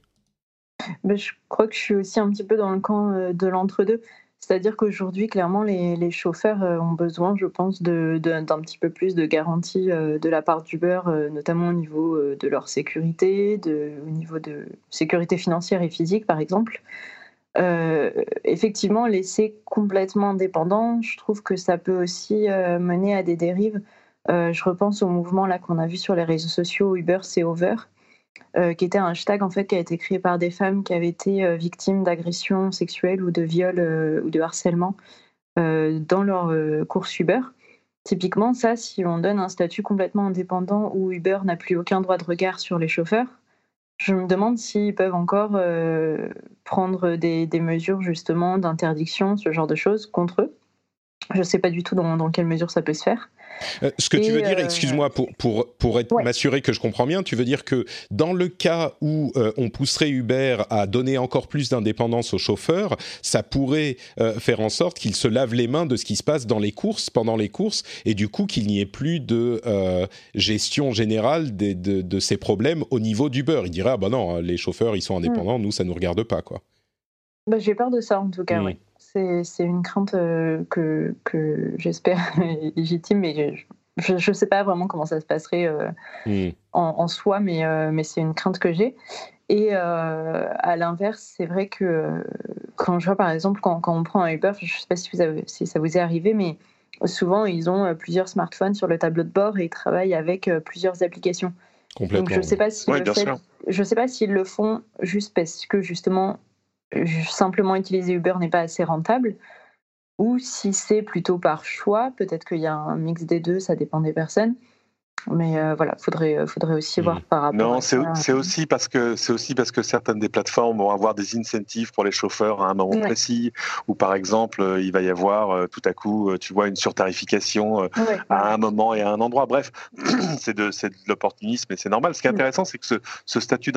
S3: Ben, Je crois que je suis aussi un petit peu dans le camp de l'entre-deux. C'est-à-dire qu'aujourd'hui, clairement, les, chauffeurs ont besoin, je pense, d'un petit peu plus de garantie de la part d'Uber, notamment au niveau de leur sécurité, au niveau de sécurité financière et physique, par exemple. Euh, effectivement, laisser complètement indépendant, je trouve que ça peut aussi euh, mener à des dérives. Euh, je repense au mouvement qu'on a vu sur les réseaux sociaux Uber c'est over, qui était un hashtag en fait qui a été créé par des femmes qui avaient été victimes d'agressions sexuelles ou de viols ou de harcèlement dans leur course Uber. Typiquement, ça, si on donne un statut complètement indépendant où Uber n'a plus aucun droit de regard sur les chauffeurs, je me demande s'ils peuvent encore euh, prendre des, mesures justement d'interdiction, ce genre de choses contre eux. Je ne sais pas du tout dans, quelle mesure ça peut se faire.
S1: Euh, ce que tu veux dire, euh, excuse-moi, pour, pour, pour m'assurer que je comprends bien, tu veux dire que dans le cas où euh, on pousserait Uber à donner encore plus d'indépendance aux chauffeurs, ça pourrait faire en sorte qu'ils se lavent les mains de ce qui se passe dans les courses, pendant les courses, et du coup qu'il n'y ait plus de gestion générale de, de, ces problèmes au niveau d'Uber. Il dirait, ah ben non, les chauffeurs, ils sont indépendants, nous, ça ne nous regarde pas, quoi.
S3: Bah, J'ai peur de ça, en tout cas, oui c'est une crainte euh, que, que j'espère légitime, mais je ne sais pas vraiment comment ça se passerait euh, en, soi, mais, euh, mais c'est une crainte que j'ai. Et à l'inverse, c'est vrai que quand je vois par exemple, quand, quand on prend un Uber, je ne sais pas si, vous avez, si ça vous est arrivé, mais souvent ils ont plusieurs smartphones sur le tableau de bord et ils travaillent avec plusieurs applications. Donc je ne sais pas si je sais pas s'ils le font juste parce que justement simplement utiliser Uber n'est pas assez rentable, ou si c'est plutôt par choix, peut-être qu'il y a un mix des deux, ça dépend des personnes. Mais euh, voilà, faudrait euh, faudrait aussi voir hmm. par rapport.
S2: Non, c'est aussi parce que c'est aussi parce que certaines des plateformes vont avoir des incentives pour les chauffeurs à un moment précis, ou par exemple euh, il va y avoir tout à coup, tu vois, une surtarification à un moment et à un endroit. Bref, c'est de, de l'opportunisme et c'est normal. Ce qui est intéressant, c'est que ce, ce statut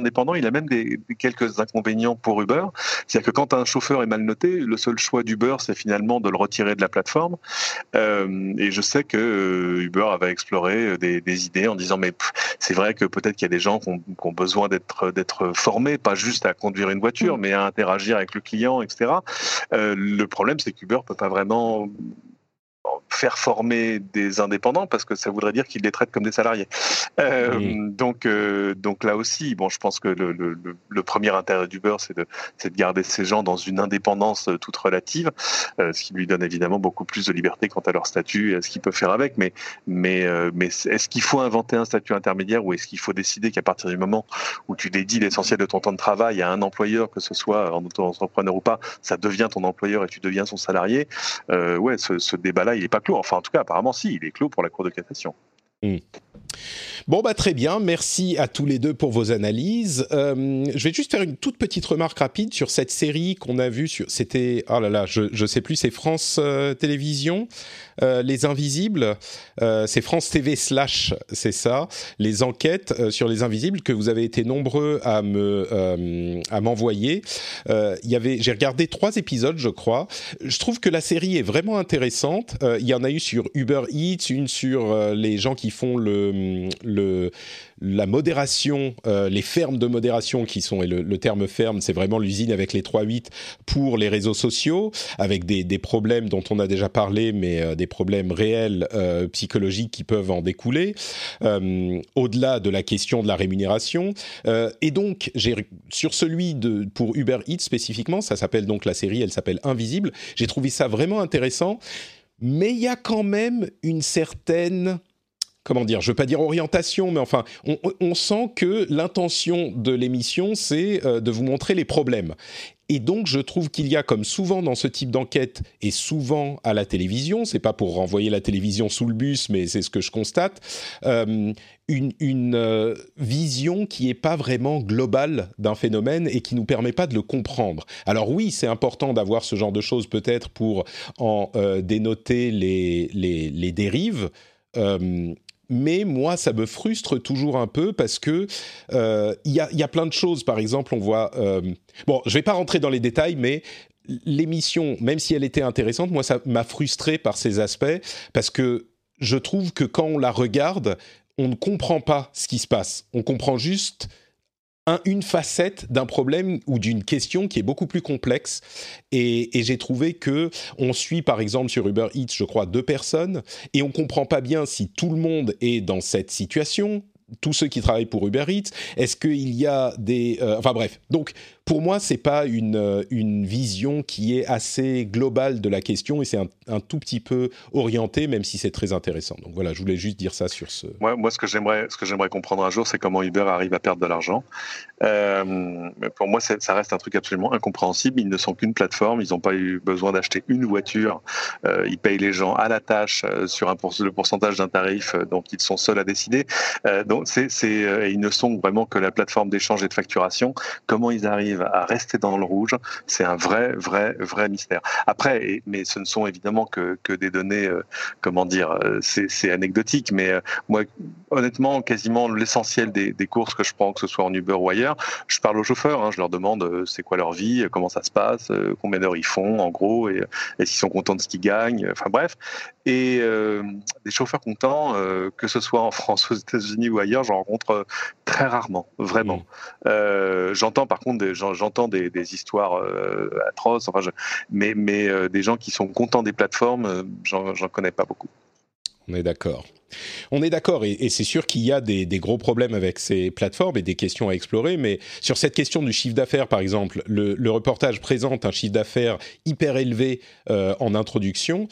S2: indépendant, il a même des, quelques inconvénients pour Uber. C'est-à-dire que quand un chauffeur est mal noté, le seul choix d'Uber, c'est finalement de le retirer de la plateforme. Euh, et je sais que euh, Uber avait exploré des, des idées en disant mais c'est vrai que peut-être qu'il y a des gens qui ont, qui ont besoin d'être d'être formés, pas juste à conduire une voiture, mm. mais à interagir avec le client, etc. Euh, le problème, c'est qu'Uber peut pas vraiment faire former des indépendants parce que ça voudrait dire qu'ils les traitent comme des salariés. Euh, donc, euh, donc là aussi, bon, je pense que le, le, le premier intérêt d'Uber, c'est de, de garder ces gens dans une indépendance euh, toute relative, euh, ce qui lui donne évidemment beaucoup plus de liberté quant à leur statut et à ce qu'ils peuvent faire avec. Mais, mais, mais est-ce qu'il faut inventer un statut intermédiaire ou est-ce qu'il faut décider qu'à partir du moment où tu dédies l'essentiel de ton temps de travail à un employeur, que ce soit en auto-entrepreneur ou pas, ça devient ton employeur et tu deviens son salarié Ouais, ce, ce débat-là, il n'est pas clos. Enfin, en tout cas, apparemment, si, il est clos pour la Cour de cassation.
S1: Bon, bah très bien. Merci à tous les deux pour vos analyses. Euh, je vais juste faire une toute petite remarque rapide sur cette série qu'on a vue. Sur, c'était, oh là là, je, je sais plus, c'est France euh, Télévisions, euh, Les Invisibles. Euh, c'est France TV slash, c'est ça. Les enquêtes euh, sur les Invisibles que vous avez été nombreux à me à m'envoyer. Il y avait, j'ai regardé trois épisodes, je crois. Je trouve que la série est vraiment intéressante. Il y en a eu sur Uber Eats, une sur les gens qui font le la modération, euh, les fermes de modération qui sont, et le, terme ferme, c'est vraiment l'usine avec les 3-8 pour les réseaux sociaux, avec des, problèmes dont on a déjà parlé, mais euh, des problèmes réels euh, psychologiques qui peuvent en découler, au-delà de la question de la rémunération. et donc, sur celui de pour Uber Eats spécifiquement, ça s'appelle donc la série, elle s'appelle Invisible. J'ai trouvé ça vraiment intéressant, mais il y a quand même une certaine comment dire, je veux pas dire orientation, mais enfin, on, sent que l'intention de l'émission, c'est euh, de vous montrer les problèmes. Et donc, je trouve qu'il y a, comme souvent dans ce type d'enquête, et souvent à la télévision, c'est pas pour renvoyer la télévision sous le bus, mais c'est ce que je constate, euh, une, euh, vision qui est pas vraiment globale d'un phénomène et qui nous permet pas de le comprendre. Alors oui, c'est important d'avoir ce genre de choses peut-être pour en dénoter les dérives mais moi, ça me frustre toujours un peu parce que euh, il y, a, y, a, plein de choses. Par exemple, on voit. Euh, bon, je vais pas rentrer dans les détails, mais l'émission, même si elle était intéressante, moi, ça m'a frustré par ces aspects parce que je trouve que quand on la regarde, on ne comprend pas ce qui se passe. On comprend juste une facette d'un problème ou d'une question qui est beaucoup plus complexe. Et, j'ai trouvé que on suit par exemple sur Uber Eats, je crois, deux personnes et on comprend pas bien si tout le monde est dans cette situation tous ceux qui travaillent pour Uber Eats Est-ce qu'il y a des... Euh, enfin bref, donc pour moi, c'est pas une, euh, une vision qui est assez globale de la question et c'est un, un, tout petit peu orienté, même si c'est très intéressant. Donc voilà, je voulais juste dire ça sur ce...
S2: Moi, moi ce que j'aimerais comprendre un jour, c'est comment Uber arrive à perdre de l'argent. Euh, pour moi, ça reste un truc absolument incompréhensible. Ils ne sont qu'une plateforme, ils n'ont pas eu besoin d'acheter une voiture. Euh, ils payent les gens à la tâche euh, sur un le pourcentage d'un tarif, euh, donc ils sont seuls à décider. donc c'est, c'est, ils ne sont vraiment que la plateforme d'échange et de facturation. Comment ils arrivent à rester dans le rouge, c'est un vrai, vrai, vrai mystère. Après, mais ce ne sont évidemment que, que des données, euh, comment dire, euh, c'est anecdotique, mais euh, moi, honnêtement, quasiment l'essentiel des, des, courses que je prends, que ce soit en Uber ou ailleurs, je parle aux chauffeurs, hein, je leur demande c'est quoi leur vie, comment ça se passe, combien d'heures ils font, en gros, et, et s'ils sont contents de ce qu'ils gagnent, enfin bref. Et des chauffeurs contents, que ce soit en France, aux États-Unis ou ailleurs, j'en rencontre très rarement, vraiment. Mmh. J'entends par contre des, j'entends des, histoires euh, atroces, enfin, mais, euh, des gens qui sont contents des plateformes, euh, j'en connais pas beaucoup.
S1: On est d'accord. On est d'accord, et, c'est sûr qu'il y a des, gros problèmes avec ces plateformes et des questions à explorer, mais sur cette question du chiffre d'affaires, par exemple, le, reportage présente un chiffre d'affaires hyper élevé en introduction,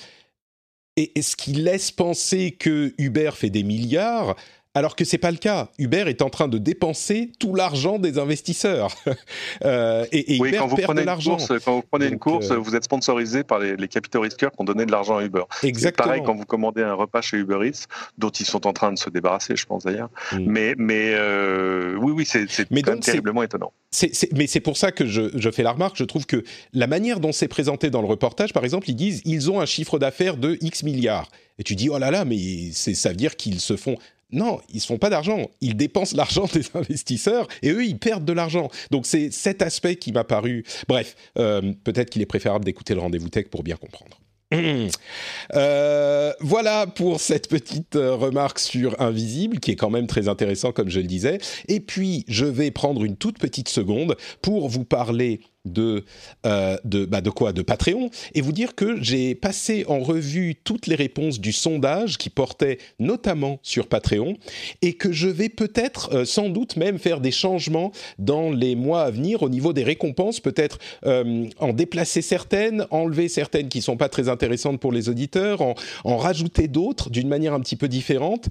S1: et, et ce qui laisse penser que Uber fait des milliards, alors que c'est pas le cas. Uber est en train de dépenser tout l'argent des investisseurs.
S2: euh, et, et oui, Uber quand vous perd prenez de l'argent. Quand vous prenez une course, euh... vous êtes sponsorisé par les, les capitaux risqueurs qui ont donné de l'argent à Uber.
S1: Exactement.
S2: Pareil quand vous commandez un repas chez Uber Eats, dont ils sont en train de se débarrasser, je pense d'ailleurs. Mm. Mais, mais euh, oui, oui, c'est quand même terriblement étonnant.
S1: mais c'est pour ça que je, je, fais la remarque. Je trouve que la manière dont c'est présenté dans le reportage, par exemple, ils disent ils ont un chiffre d'affaires de X milliards. Et tu dis oh là là, mais ça veut dire qu'ils se font non, ils se font pas d'argent. Ils dépensent l'argent des investisseurs et eux, ils perdent de l'argent. Donc c'est cet aspect qui m'a paru. Bref, euh, peut-être qu'il est préférable d'écouter le rendez-vous tech pour bien comprendre. Euh, voilà pour cette petite euh, remarque sur Invisible, qui est quand même très intéressant, comme je le disais. Et puis, je vais prendre une toute petite seconde pour vous parler de, euh, de, bah de quoi? De Patreon, et vous dire que j'ai passé en revue toutes les réponses du sondage qui portait notamment sur Patreon, et que je vais peut-être, euh, sans doute même, faire des changements dans les mois à venir au niveau des récompenses, peut-être euh, en déplacer certaines, enlever certaines qui sont pas très intéressantes pour les auditeurs, en, en rajouter d'autres d'une manière un petit peu différente,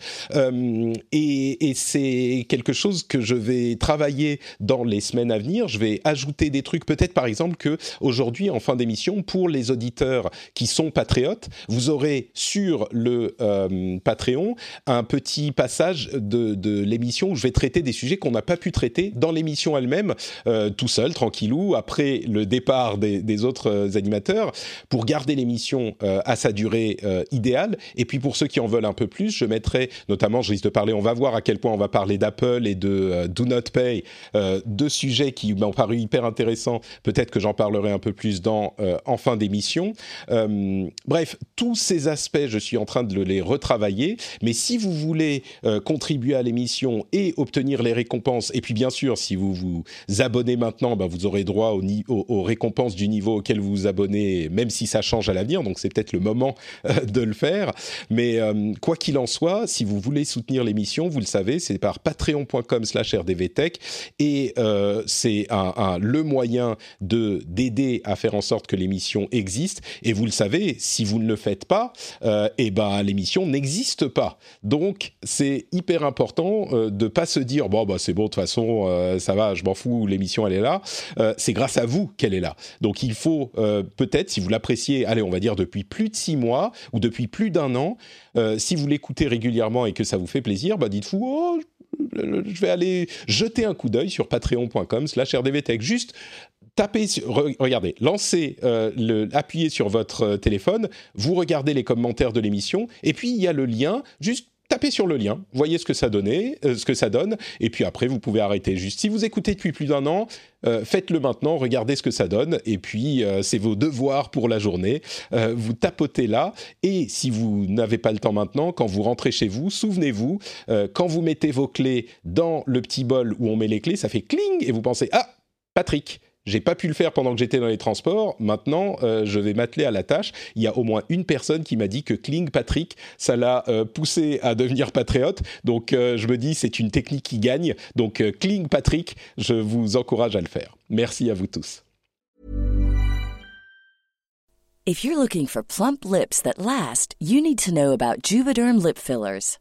S1: et c'est quelque chose que je vais travailler dans les semaines à venir. Je vais ajouter des trucs peut-être peut-être par exemple que aujourd'hui, en fin d'émission, pour les auditeurs qui sont patriotes, vous aurez sur le euh, Patreon un petit passage de, l'émission où je vais traiter des sujets qu'on n'a pas pu traiter dans l'émission elle-même, euh, tout seul, tranquillou, après le départ des, des autres euh, animateurs, pour garder l'émission à sa durée idéale. Et puis pour ceux qui en veulent un peu plus, je mettrai notamment, je risque de parler, on va voir à quel point on va parler d'Apple et de Do Not Pay, deux sujets qui m'ont paru hyper intéressants Peut-être que j'en parlerai un peu plus dans, euh, en fin d'émission. Euh, bref, tous ces aspects, je suis en train de les retravailler. Mais si vous voulez euh, contribuer à l'émission et obtenir les récompenses, et puis bien sûr, si vous vous abonnez maintenant, ben, vous aurez droit aux, récompenses du niveau auquel vous vous abonnez, même si ça change à l'avenir. Donc c'est peut-être le moment de le faire. Mais quoi qu'il en soit, si vous voulez soutenir l'émission, vous le savez, c'est par patreon.com/rdvtech et c'est un, le moyen de d'aider à faire en sorte que l'émission existe. Et vous le savez, si vous ne le faites pas, euh, eh ben l'émission n'existe pas. Donc c'est hyper important euh, de pas se dire bon bah c'est bon de toute façon euh, ça va, je m'en fous, l'émission elle est là. Euh, c'est grâce à vous qu'elle est là. Donc il faut peut-être, si vous l'appréciez, allez on va dire depuis plus de six mois ou depuis plus d'un an, si vous l'écoutez régulièrement et que ça vous fait plaisir, bah dites-vous oh je vais aller jeter un coup d'œil sur patreon.com slash rdvtech. Juste tapez, regardez, lancez, euh, appuyez sur votre euh, téléphone, vous regardez les commentaires de l'émission, et puis il y a le lien, juste tapez sur le lien, voyez ce que ça euh, ce que ça donne, et puis après vous pouvez arrêter. Juste si vous écoutez depuis plus d'un an, faites-le maintenant, regardez ce que ça donne, et puis c'est vos devoirs pour la journée. vous tapotez là, et si vous n'avez pas le temps maintenant, quand vous rentrez chez vous, souvenez-vous, quand vous mettez vos clés dans le petit bol où on met les clés, ça fait cling, et vous pensez ah Patrick j'ai pas pu le faire pendant que j'étais dans les transports. Maintenant, euh, je vais m'atteler à la tâche. Il y a au moins une personne qui m'a dit que Kling Patrick, ça l'a euh, poussé à devenir patriote. Donc, euh, je me dis, c'est une technique qui gagne. Donc, Kling Patrick, je vous encourage à le faire. Merci à vous tous.
S4: If you're looking for plump lips that last, you need to know about Juvederm lip fillers.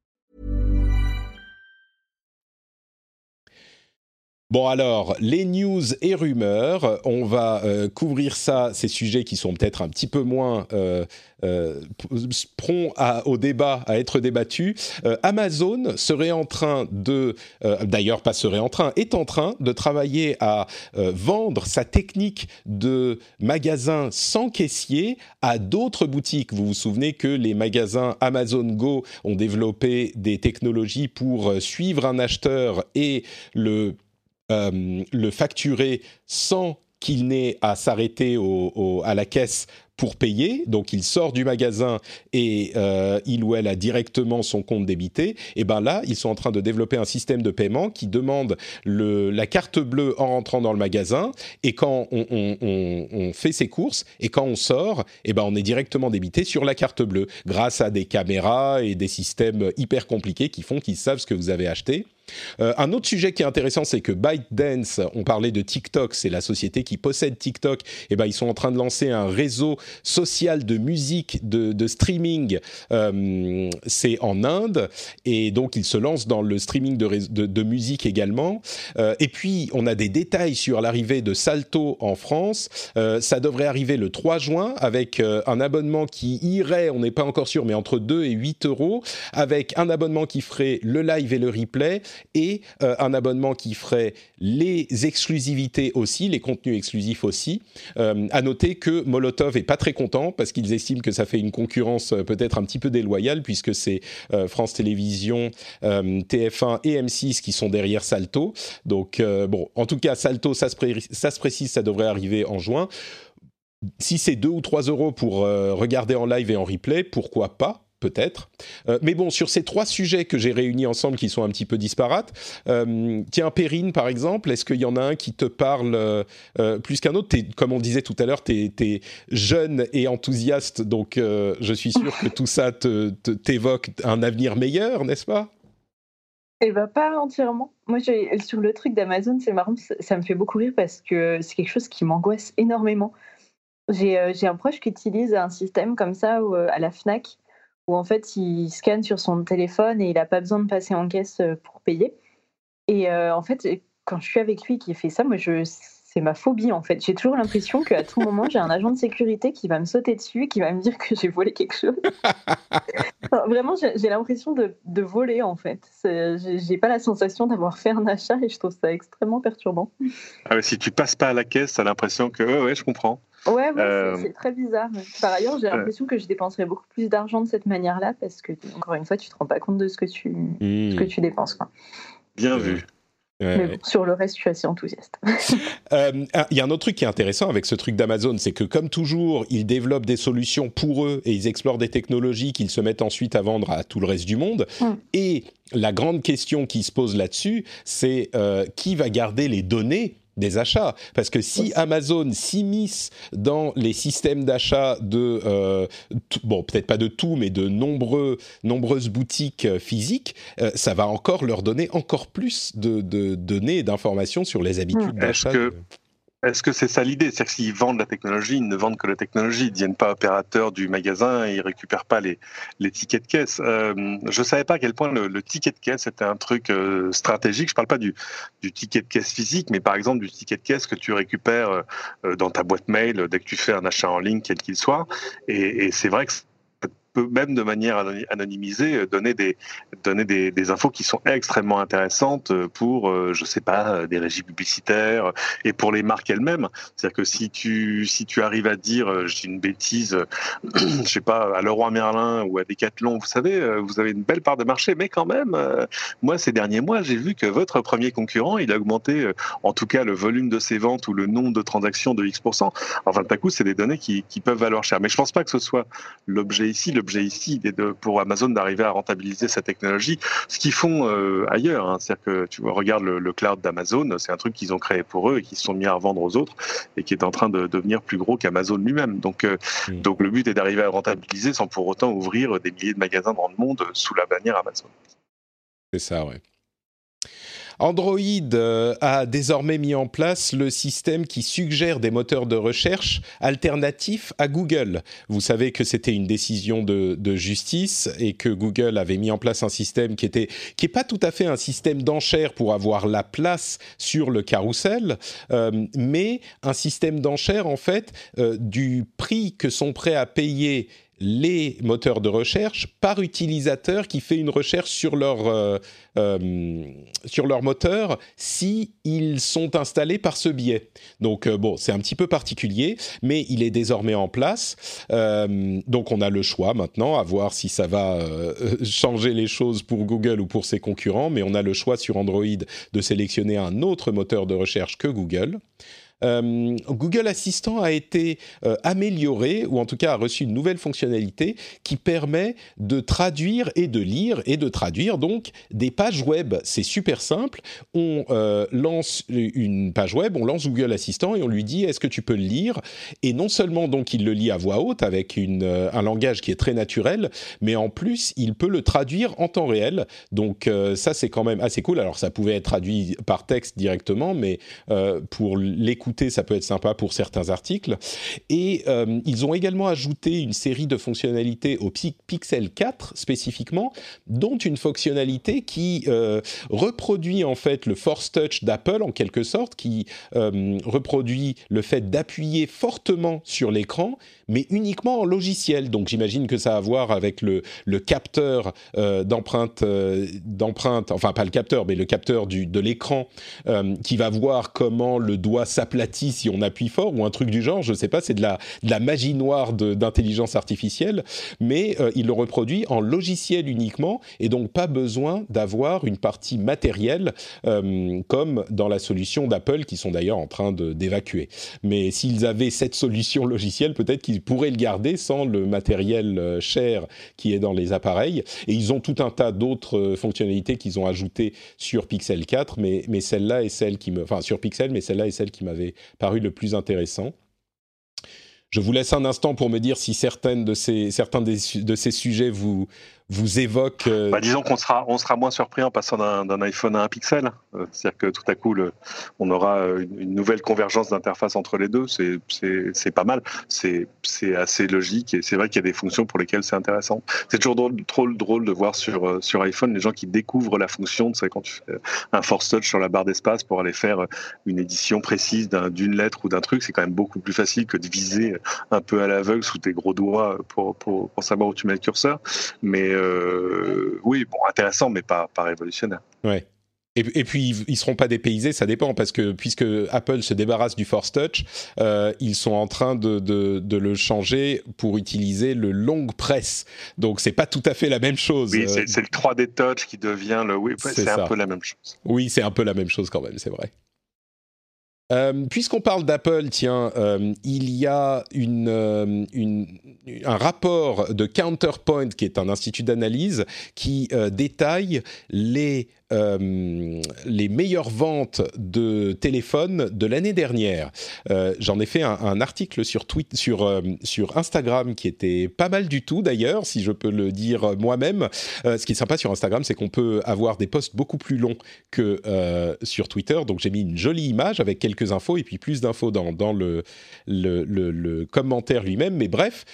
S1: Bon alors, les news et rumeurs, on va euh, couvrir ça, ces sujets qui sont peut-être un petit peu moins euh, euh, prompts au débat, à être débattus. Amazon serait en train de, d'ailleurs pas serait en train, est en train de travailler à vendre sa technique de magasin sans caissier à d'autres boutiques. Vous vous souvenez que les magasins Amazon Go ont développé des technologies pour suivre un acheteur et le euh, le facturer sans qu'il n'ait à s'arrêter à la caisse pour payer, donc il sort du magasin et euh, il ou elle a directement son compte débité, et ben là, ils sont en train de développer un système de paiement qui demande la carte bleue en rentrant dans le magasin, et quand on, fait ses courses, et quand on sort, et ben on est directement débité sur la carte bleue, grâce à des caméras et des systèmes hyper compliqués qui font qu'ils savent ce que vous avez acheté. Euh, un autre sujet qui est intéressant, c'est que ByteDance, on parlait de TikTok, c'est la société qui possède TikTok, et eh ben ils sont en train de lancer un réseau social de musique, de, streaming. Euh, c'est en Inde, et donc ils se lancent dans le streaming de, musique également. Euh, et puis on a des détails sur l'arrivée de Salto en France. ça devrait arriver le 3 juin avec un abonnement qui irait, on n'est pas encore sûr, mais entre 2 et 8 euros, avec un abonnement qui ferait le live et le replay et euh, un abonnement qui ferait les exclusivités aussi, les contenus exclusifs aussi. Euh, à noter que Molotov est pas très content parce qu'ils estiment que ça fait une concurrence euh, peut-être un petit peu déloyale puisque c'est France Télévisions, TF1 et M6 qui sont derrière Salto. Donc bon, en tout cas Salto, ça se précise, ça devrait arriver en juin si c'est 2 ou 3 euros pour regarder en live et en replay, pourquoi pas? Peut-être. Euh, mais bon, sur ces trois sujets que j'ai réunis ensemble, qui sont un petit peu disparates, euh, tiens, Perrine, par exemple, est-ce qu'il y en a un qui te parle euh, plus qu'un autre? Comme on disait tout à l'heure, tu es, jeune et enthousiaste, donc je suis sûr que tout ça t'évoque un avenir meilleur, n'est-ce pas?
S3: Eh bien, pas entièrement. Moi, sur le truc d'Amazon, c'est marrant, ça me fait beaucoup rire parce que c'est quelque chose qui m'angoisse énormément. J'ai un proche qui utilise un système comme ça à la FNAC où en fait il scanne sur son téléphone et il n'a pas besoin de passer en caisse euh, pour payer. Et euh, en fait, quand je suis avec lui qui fait ça, moi je c'est ma phobie en fait. J'ai toujours l'impression qu'à tout moment, j'ai un agent de sécurité qui va me sauter dessus, qui va me dire que j'ai volé quelque chose. vraiment, j'ai l'impression de, de, voler en fait. J'ai pas la sensation d'avoir fait un achat et je trouve ça extrêmement perturbant.
S2: Ah si tu passes pas à la caisse, t'as l'impression que ouais, ouais, je comprends.
S3: Ouais, euh, c'est très bizarre. Par ailleurs, j'ai l'impression que je dépenserais beaucoup plus d'argent de cette manière-là parce que, encore une fois, tu te rends pas compte de ce que tu, ce que hmm. tu dépenses. Quoi.
S2: Bien vu.
S3: Mais sur le reste, je suis assez enthousiaste.
S1: Euh, il y a un autre truc qui est intéressant avec ce truc d'Amazon, c'est que comme toujours, ils développent des solutions pour eux et ils explorent des technologies qu'ils se mettent ensuite à vendre à tout le reste du monde. Mm. Et la grande question qui se pose là-dessus, c'est euh, qui va garder les données des achats. Parce que si Amazon s'immisce dans les systèmes d'achat de, euh, bon, peut-être pas de tout, mais de nombreux, nombreuses boutiques euh, physiques, euh, ça va encore leur donner encore plus de, données et d'informations sur les habitudes d'achat.
S2: Est-ce que c'est ça l'idée? C'est-à-dire que s'ils vendent la technologie, ils ne vendent que la technologie. Ils ne deviennent pas opérateurs du magasin et ils récupèrent pas les, les tickets de caisse. Euh, je ne savais pas à quel point le, ticket de caisse était un truc euh, stratégique. Je ne parle pas du, du ticket de caisse physique, mais par exemple du ticket de caisse que tu récupères euh, dans ta boîte mail dès que tu fais un achat en ligne, quel qu'il soit. Et, et c'est vrai que peut même de manière anonymisée euh, donner des donner des, infos qui sont extrêmement intéressantes euh, pour euh, je sais pas des régies publicitaires et pour les marques elles-mêmes. C'est-à-dire que si tu si tu arrives à dire j'ai une bêtise je sais pas à Leroy Merlin ou à Decathlon vous savez vous avez une belle part de marché mais quand même moi ces derniers mois j'ai vu que votre premier concurrent il a augmenté en tout cas le volume de ses ventes ou le nombre de transactions de X% enfin à coup c'est des données qui, qui peuvent valoir cher. Mais je pense pas que ce soit l'objet ici l'objet ici de, pour Amazon d'arriver à rentabiliser sa technologie, ce qu'ils font euh, ailleurs. Hein. C'est-à-dire que tu regardes le, cloud d'Amazon, c'est un truc qu'ils ont créé pour eux et qu'ils se sont mis à revendre aux autres et qui est en train de devenir plus gros qu'Amazon lui-même. Donc, euh, donc le but est d'arriver à rentabiliser sans pour autant ouvrir des milliers de magasins dans le monde sous la bannière Amazon.
S1: C'est ça, ouais. Android euh, a désormais mis en place le système qui suggère des moteurs de recherche alternatifs à Google. Vous savez que c'était une décision de, justice et que Google avait mis en place un système qui était qui est pas tout à fait un système d'enchères pour avoir la place sur le carrousel, euh, mais un système d'enchères en fait euh, du prix que sont prêts à payer les moteurs de recherche par utilisateur qui fait une recherche sur leur, euh, euh, sur leur moteur si sont installés par ce biais. Donc euh, bon, c'est un petit peu particulier, mais il est désormais en place. donc on a le choix maintenant à voir si ça va changer les choses pour Google ou pour ses concurrents, mais on a le choix sur Android de sélectionner un autre moteur de recherche que Google. Euh, Google Assistant a été euh, amélioré, ou en tout cas a reçu une nouvelle fonctionnalité qui permet de traduire et de lire et de traduire donc des pages web. C'est super simple. On euh, lance une page web, on lance Google Assistant et on lui dit est-ce que tu peux le lire? Et non seulement donc il le lit à voix haute avec un langage qui est très naturel, mais en plus il peut le traduire en temps réel. Donc ça c'est quand même assez cool. Alors ça pouvait être traduit par texte directement, mais pour ça peut être sympa pour certains articles. Et euh, ils ont également ajouté une série de fonctionnalités au Pixel 4 spécifiquement, dont une fonctionnalité qui euh, reproduit en fait le Force Touch d'Apple en quelque sorte, qui euh, reproduit le fait d'appuyer fortement sur l'écran, mais uniquement en logiciel. Donc j'imagine que ça a à voir avec le, le capteur d'empreinte, d'empreinte, enfin pas le capteur, mais le capteur du, de l'écran qui va voir comment le doigt s'aplatit si on appuie fort ou un truc du genre, je ne sais pas, c'est de la, de la magie noire d'intelligence artificielle, mais euh, il le reproduit en logiciel uniquement et donc pas besoin d'avoir une partie matérielle euh, comme dans la solution d'Apple qui sont d'ailleurs en train d'évacuer. Mais s'ils avaient cette solution logicielle, peut-être qu'ils pourraient le garder sans le matériel euh, cher qui est dans les appareils. Et ils ont tout un tas d'autres fonctionnalités qu'ils ont ajoutées sur Pixel 4, mais, mais celle-là est celle qui me, enfin sur Pixel, mais celle-là est celle qui m'avait paru le plus intéressant. Je vous laisse un instant pour me dire si certaines de ces, certains de ces sujets vous, vous évoque. Euh,
S2: bah, disons qu'on sera, on sera moins surpris en passant d'un iPhone à un Pixel. Euh, c'est-à-dire que tout à coup, on aura euh, une, nouvelle convergence d'interface entre les deux. C'est pas mal. C'est assez logique et c'est vrai qu'il y a des fonctions pour lesquelles c'est intéressant. C'est toujours drôle, trop drôle de voir sur, sur iPhone les gens qui découvrent la fonction. Sais, quand tu fais un force touch sur la barre d'espace pour aller faire une édition précise d'une lettre ou d'un truc, c'est quand même beaucoup plus facile que de viser un peu à l'aveugle sous tes gros doigts pour, pour, pour, savoir où tu mets le curseur. Mais oui, bon, intéressant, mais pas, pas révolutionnaire.
S1: Ouais. Et, puis ils seront pas dépaysés, ça dépend parce que puisque Apple se débarrasse du Force Touch, euh, ils sont en train de, de, le changer pour utiliser le long press. Donc c'est pas tout à fait la même chose.
S2: Oui, c'est le 3D Touch qui devient le. Oui, c'est un peu la même chose.
S1: Oui, c'est un peu la même chose quand même, c'est vrai. Euh, puisqu'on parle d'Apple, tiens, euh, il y a euh, un rapport de Counterpoint, qui est un institut d'analyse, qui détaille les euh, les meilleures ventes de téléphones de l'année dernière. Euh, j'en ai fait un, article sur, euh, sur Instagram qui était pas mal du tout d'ailleurs, si je peux le dire moi-même. ce qui est sympa sur Instagram, c'est qu'on peut avoir des posts beaucoup plus longs que sur Twitter. Donc j'ai mis une jolie image avec quelques infos et puis plus d'infos dans, le commentaire lui-même. Mais bref,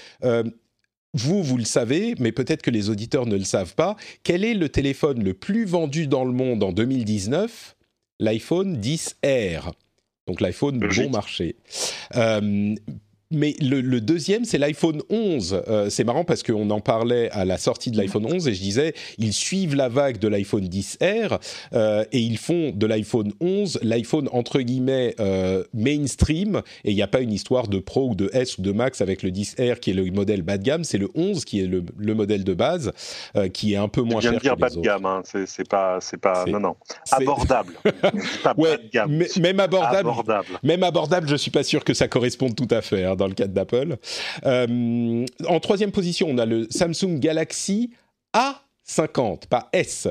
S1: vous, vous le savez, mais peut-être que les auditeurs ne le savent pas, quel est le téléphone le plus vendu dans le monde en 2019 L'iPhone 10R. Donc l'iPhone bon marché. Euh, mais le, deuxième, c'est l'iPhone 11. Euh, c'est marrant parce qu'on en parlait à la sortie de l'iPhone 11 et je disais, ils suivent la vague de l'iPhone 10R euh, et ils font de l'iPhone 11 l'iPhone entre guillemets euh, mainstream et il n'y a pas une histoire de Pro ou de S ou de Max avec le 10R qui est le modèle bas de gamme, c'est le 11 qui est le, modèle de base qui est un peu moins cher.
S2: Je viens de dire bas de gamme, hein. c'est pas, c'est pas, non non, abordable.
S1: pas ouais, de gamme. même abordable, abordable, même abordable, je suis pas sûr que ça corresponde tout à fait. Hein dans le cadre d'Apple. Euh, en troisième position, on a le Samsung Galaxy A 50, pas S.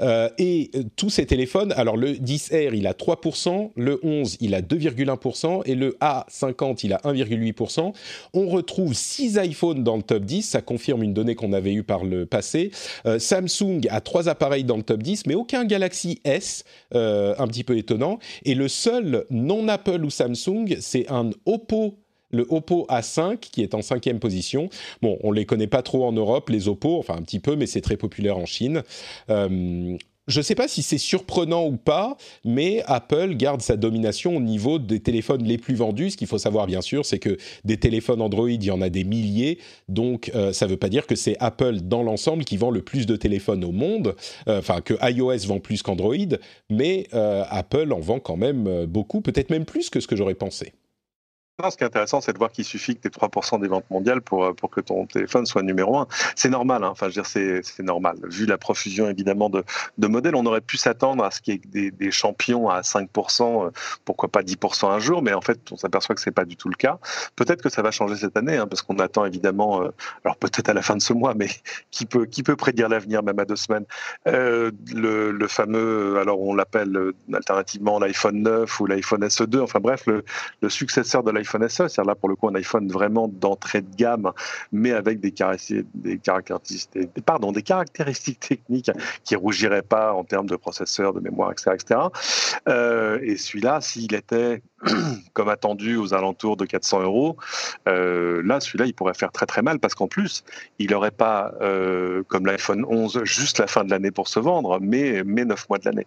S1: Euh, et euh, tous ces téléphones, alors le 10R, il a 3%, le 11, il a 2,1%, et le A50, il a 1,8%. On retrouve 6 iPhones dans le top 10, ça confirme une donnée qu'on avait eue par le passé. Samsung a 3 appareils dans le top 10, mais aucun Galaxy S, un petit peu étonnant. Et le seul non Apple ou Samsung, c'est un Oppo le Oppo A5 qui est en cinquième position. Bon, on les connaît pas trop en Europe, les Oppo, enfin un petit peu, mais c'est très populaire en Chine. Euh, je ne sais pas si c'est surprenant ou pas, mais Apple garde sa domination au niveau des téléphones les plus vendus. Ce qu'il faut savoir, bien sûr, c'est que des téléphones Android, il y en a des milliers. Donc, euh, ça ne veut pas dire que c'est Apple dans l'ensemble qui vend le plus de téléphones au monde. Euh, enfin, que iOS vend plus qu'Android. Mais Apple en vend quand même beaucoup, peut-être même plus que ce que j'aurais pensé
S2: ce qui est intéressant, c'est de voir qu'il suffit que tu aies 3% des ventes mondiales pour, euh, pour que ton téléphone soit numéro 1. C'est normal, hein. enfin, je veux dire, c'est, normal. Vu la profusion, évidemment, de, modèles, on aurait pu s'attendre à ce qu'il y ait des, champions à 5%, euh, pourquoi pas 10% un jour, mais en fait, on s'aperçoit que c'est pas du tout le cas. Peut-être que ça va changer cette année, hein, parce qu'on attend évidemment, euh, alors peut-être à la fin de ce mois, mais qui peut, qui peut prédire l'avenir, même à deux semaines le, fameux, alors on l'appelle alternativement l'iPhone 9 ou l'iPhone SE2, enfin bref, le successeur de l'iPhone iPhone SE, c'est-à-dire là pour le coup un iPhone vraiment d'entrée de gamme, mais avec des, caractéristiques, pardon, des caractéristiques techniques qui rougiraient pas en termes de processeur, de mémoire, etc. etc. Euh, et celui-là, s'il était comme attendu aux alentours de 400 euros, euh, là, celui-là, il pourrait faire très très mal parce qu'en plus, il n'aurait pas, euh, comme l'iPhone 11, juste la fin de l'année pour se vendre, mais, mais 9 mois de l'année.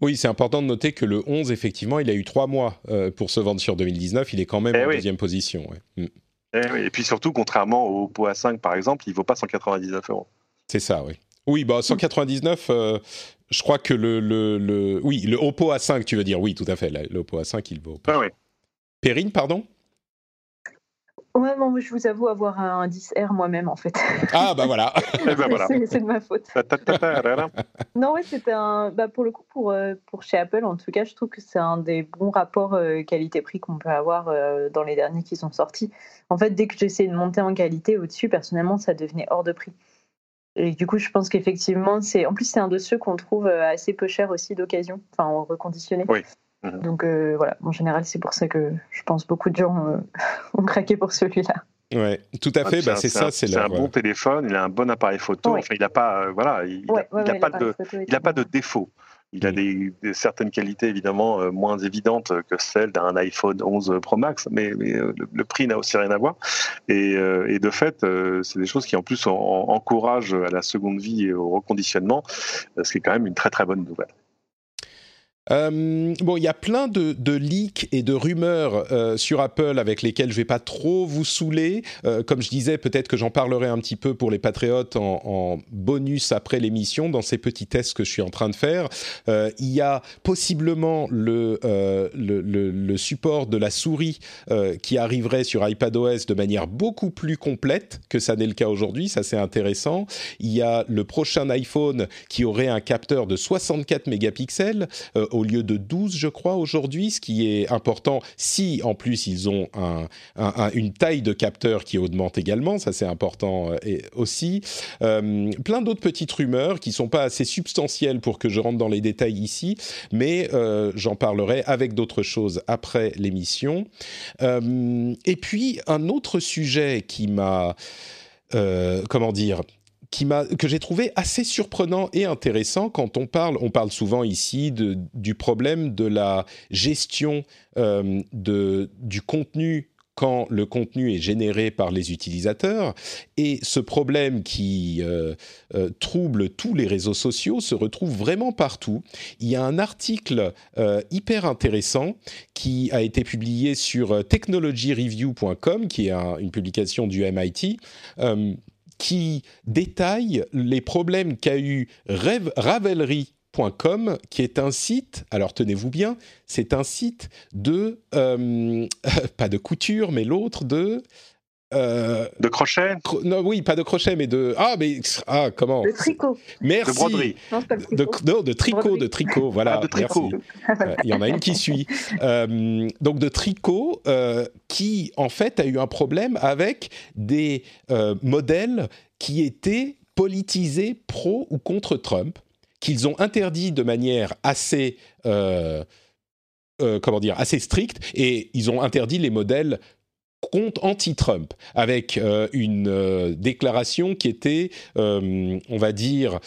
S1: Oui, c'est important de noter que le 11, effectivement, il a eu trois mois euh, pour se vendre sur 2019. Il est quand même eh en deuxième position.
S2: Mm. Eh et puis surtout, contrairement au Oppo A5, par exemple, il ne vaut pas 199 euros.
S1: C'est ça, oui. Oui, bah 199, euh, je crois que le, le, Oui, le Oppo A5, tu veux dire. Oui, tout à fait. Le Oppo A5, il vaut.
S2: Ah, oui.
S1: Perrine, pardon?
S3: Ouais, bon, je vous avoue avoir un 10R moi-même en fait.
S1: Ah bah voilà.
S2: Eh ben,
S3: c'est de ma faute. non, ouais, c'était un. Bah, pour le coup, pour, euh, pour chez Apple, en tout cas, je trouve que c'est un des bons rapports euh, qualité-prix qu'on peut avoir euh, dans les derniers qui sont sortis. En fait, dès que j'essayais de monter en qualité au-dessus, personnellement, ça devenait hors de prix. Et du coup, je pense qu'effectivement, c'est. En plus, c'est un de ceux qu'on trouve assez peu cher aussi d'occasion, enfin, reconditionné.
S2: Oui.
S3: Mhm. Donc euh, voilà, en général, c'est pour ça que je pense beaucoup de gens euh, ont craqué pour celui-là.
S1: Ouais, tout à fait. Bah, c'est ça,
S2: c'est un bon téléphone. Il a un bon appareil photo. Enfin, il n'a pas, euh, voilà, il, pas de, il a pas de défaut. Il a des, certaines qualités évidemment moins évidentes que celles d'un iPhone 11 Pro Max, mais, le, prix n'a aussi rien à voir. Et, et de fait, c'est des choses qui en plus encouragent à la seconde vie et au reconditionnement, ce qui est quand même une très très bonne nouvelle.
S1: Euh, bon, il y a plein de, de, leaks et de rumeurs euh, sur Apple avec lesquelles je vais pas trop vous saouler. Euh, comme je disais, peut-être que j'en parlerai un petit peu pour les patriotes en, en bonus après l'émission dans ces petits tests que je suis en train de faire. Euh, il y a possiblement le, euh, le, le, le, support de la souris qui arriverait sur iPadOS de manière beaucoup plus complète que ça n'est le cas aujourd'hui. Ça, c'est intéressant. Il y a le prochain iPhone qui aurait un capteur de 64 mégapixels au lieu de 12, je crois, aujourd'hui, ce qui est important si, en plus, ils ont un, une taille de capteur qui augmente également, ça c'est important euh, aussi. Euh, plein d'autres petites rumeurs qui sont pas assez substantielles pour que je rentre dans les détails ici, mais euh, j'en parlerai avec d'autres choses après l'émission. et puis, un autre sujet qui m'a... comment dire que j'ai trouvé assez surprenant et intéressant quand on parle, on parle souvent ici de, du problème de la gestion euh, de, du contenu quand le contenu est généré par les utilisateurs. Et ce problème qui euh, euh, trouble tous les réseaux sociaux se retrouve vraiment partout. Il y a un article hyper intéressant qui a été publié sur technologyreview.com, qui est une publication du MIT qui détaille les problèmes qu'a eu Ravelry.com, qui est un site, alors tenez-vous bien, c'est un site de, euh, pas de couture, mais l'autre de
S2: euh, de crochet?
S1: Non, oui, pas de crochet, mais de ah, mais ah, comment?
S3: De tricot.
S1: Merci.
S2: De broderie.
S3: Non, pas
S1: de, non, de tricot, de tricot. Voilà.
S2: Ah, de tricot.
S1: Euh, il y en a une qui suit. Euh, donc de tricot, qui en fait a eu un problème avec des modèles qui étaient politisés pro ou contre Trump, qu'ils ont interdit de manière assez, euh, euh, comment dire, assez stricte, et ils ont interdit les modèles contre anti-Trump, avec euh, une déclaration qui était, on va dire,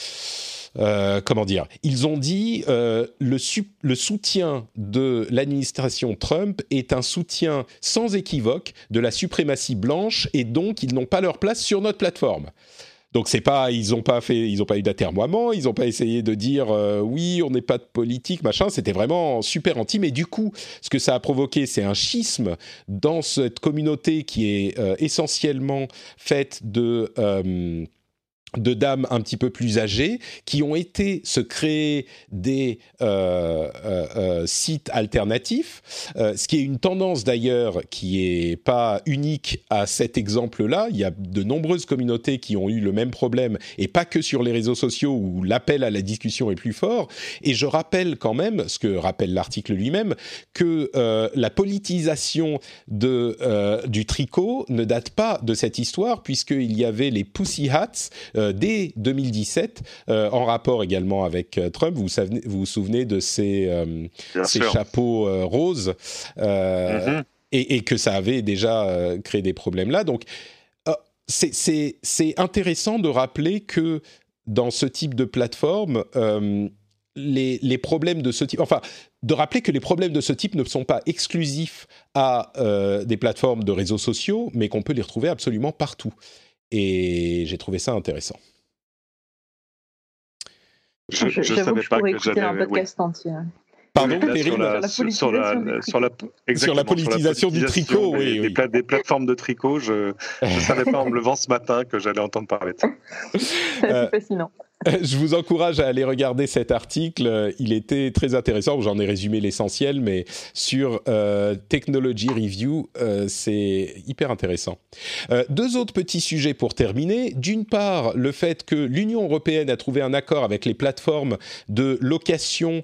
S1: comment dire Ils ont dit le, le, soutien de l'administration Trump est un soutien sans équivoque de la suprématie blanche et donc ils n'ont pas leur place sur notre plateforme. Donc c'est pas, ils ont pas fait, ils ont pas eu d'atermoiement, ils ont pas essayé de dire euh, oui, on n'est pas de politique, machin. C'était vraiment super anti. Mais du coup, ce que ça a provoqué, c'est un schisme dans cette communauté qui est euh, essentiellement faite de euh, de dames un petit peu plus âgées qui ont été se créer des euh, euh, euh, sites alternatifs, ce qui est une tendance d'ailleurs qui est pas unique à cet exemple-là. Il y a de nombreuses communautés qui ont eu le même problème et pas que sur les réseaux sociaux où l'appel à la discussion est plus fort. Et je rappelle quand même, ce que rappelle l'article lui-même, que la politisation du tricot ne date pas de cette histoire puisqu'il y avait les Pussy Hats dès 2017, euh, en rapport également avec euh, Trump. Vous, savez, vous vous souvenez de ces, ces chapeaux roses mm-hmm. et, que ça avait déjà créé des problèmes là. Donc, c'est intéressant de rappeler que dans ce type de plateforme, les, les, problèmes de ce type, enfin, de rappeler que les problèmes de ce type ne sont pas exclusifs à des plateformes de réseaux sociaux, mais qu'on peut les retrouver absolument partout. Et j'ai trouvé ça intéressant.
S3: Je, je, je savais pas que j'allais. un podcast entier.
S1: Pardon,
S2: sur, la, sur, la, sur, la,
S1: sur la politisation du tricot, oui.
S2: Des, oui. des, plateformes de tricot, je ne savais pas en me levant ce matin que j'allais entendre parler de ça.
S3: C'est euh, fascinant.
S1: Je vous encourage à aller regarder cet article. Il était très intéressant. J'en ai résumé l'essentiel, mais sur euh, Technology Review, euh, c'est hyper intéressant. Euh, deux autres petits sujets pour terminer. D'une part, le fait que l'Union européenne a trouvé un accord avec les plateformes de location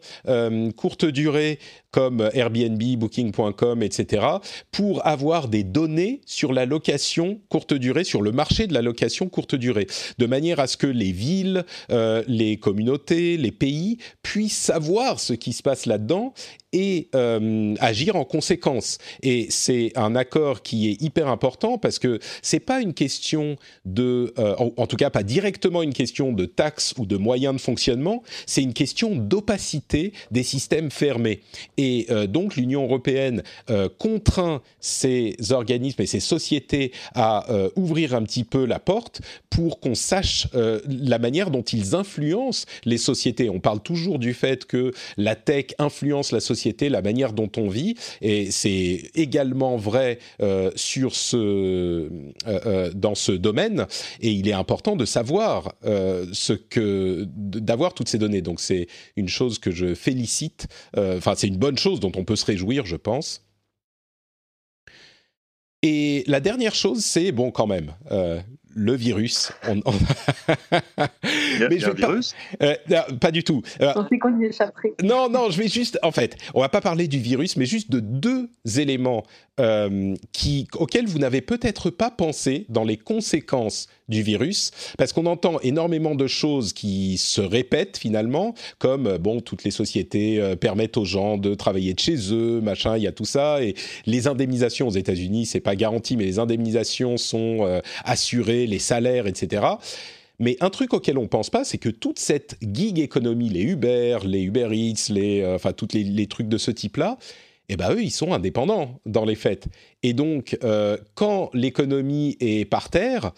S1: courte durée comme Airbnb, Booking.com, etc., pour avoir des données sur la location courte durée, sur le marché de la location courte durée, de manière à ce que les villes, euh, les communautés, les pays puissent savoir ce qui se passe là-dedans et euh, agir en conséquence. Et c'est un accord qui est hyper important parce que c'est pas une question de, euh, en, tout cas pas directement une question de taxes ou de moyens de fonctionnement, c'est une question d'opacité des systèmes fermés. Et euh, donc l'Union européenne contraint ces organismes et ces sociétés à ouvrir un petit peu la porte pour qu'on sache la manière dont ils influencent les sociétés. On parle toujours du fait que la tech influence la société la manière dont on vit, et c'est également vrai euh, sur ce, euh, euh, dans ce domaine. Et il est important de savoir ce que, d'avoir toutes ces données. Donc c'est une chose que je félicite. Enfin, c'est une bonne chose dont on peut se réjouir, je pense. Et la dernière chose, c'est, bon, quand même, le virus.
S2: On, Mais je virus
S1: euh, pas, du tout.
S3: Euh, qu'on y
S1: Non, non, je vais juste. En fait, on va pas parler du virus, mais juste de deux éléments euh, qui, auxquels vous n'avez peut-être pas pensé dans les conséquences du virus, parce qu'on entend énormément de choses qui se répètent finalement, comme bon, toutes les sociétés permettent aux gens de travailler de chez eux, machin, il y a tout ça, et les indemnisations aux États-Unis, c'est pas garanti, mais les indemnisations sont assurées les salaires, etc. Mais un truc auquel on pense pas, c'est que toute cette gig économie, les Uber, les Uber Eats, les, euh, enfin tous les, trucs de ce type-là, eh ben eux, ils sont indépendants dans les faits. Et donc, euh, quand l'économie est par terre,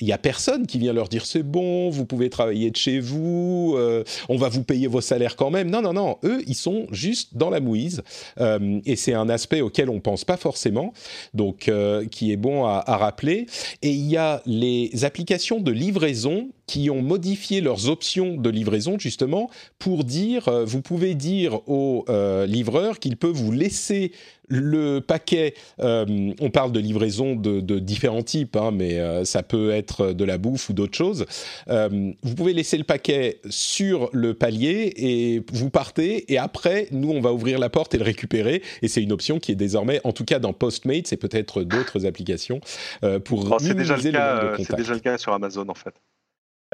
S1: il y a personne qui vient leur dire c'est bon, vous pouvez travailler de chez vous, euh, on va vous payer vos salaires quand même. Non, non, non, eux, ils sont juste dans la mouise. Euh, et c'est un aspect auquel on pense pas forcément, donc euh, qui est bon à, à, rappeler. Et il y a les applications de livraison qui ont modifié leurs options de livraison justement pour dire, vous pouvez dire au livreur qu'il peut vous laisser le paquet, euh, on parle de livraison de, différents types, hein, mais euh, ça peut être de la bouffe ou d'autres choses. Euh, vous pouvez laisser le paquet sur le palier et vous partez. Et après, nous, on va ouvrir la porte et le récupérer. Et c'est une option qui est désormais, en tout cas dans Postmates, et peut-être d'autres applications pour
S2: minimiser le, le, cas, C'est déjà le cas sur Amazon, en fait.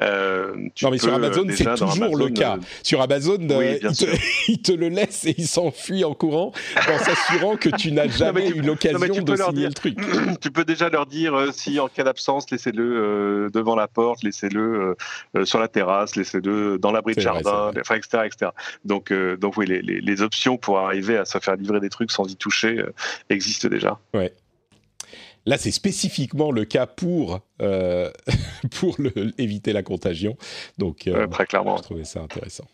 S1: Euh, non, mais sur Amazon, c'est toujours le cas. sur Amazon, il, te, le laisse et il s'enfuit en courant en s'assurant que tu n'as jamais eu l'occasion de signer le truc.
S2: tu peux déjà leur dire si en cas d'absence, laissez-le devant la porte, laissez-le sur la terrasse, laissez-le dans l'abri de jardin, enfin, etc., etc. Donc, donc oui, les, les, les, options pour arriver à se faire livrer des trucs sans y toucher existent déjà.
S1: Ouais. Là, c'est spécifiquement le cas pour, euh, pour éviter la contagion. Donc,
S2: euh, très clairement.
S1: je trouvais ça intéressant.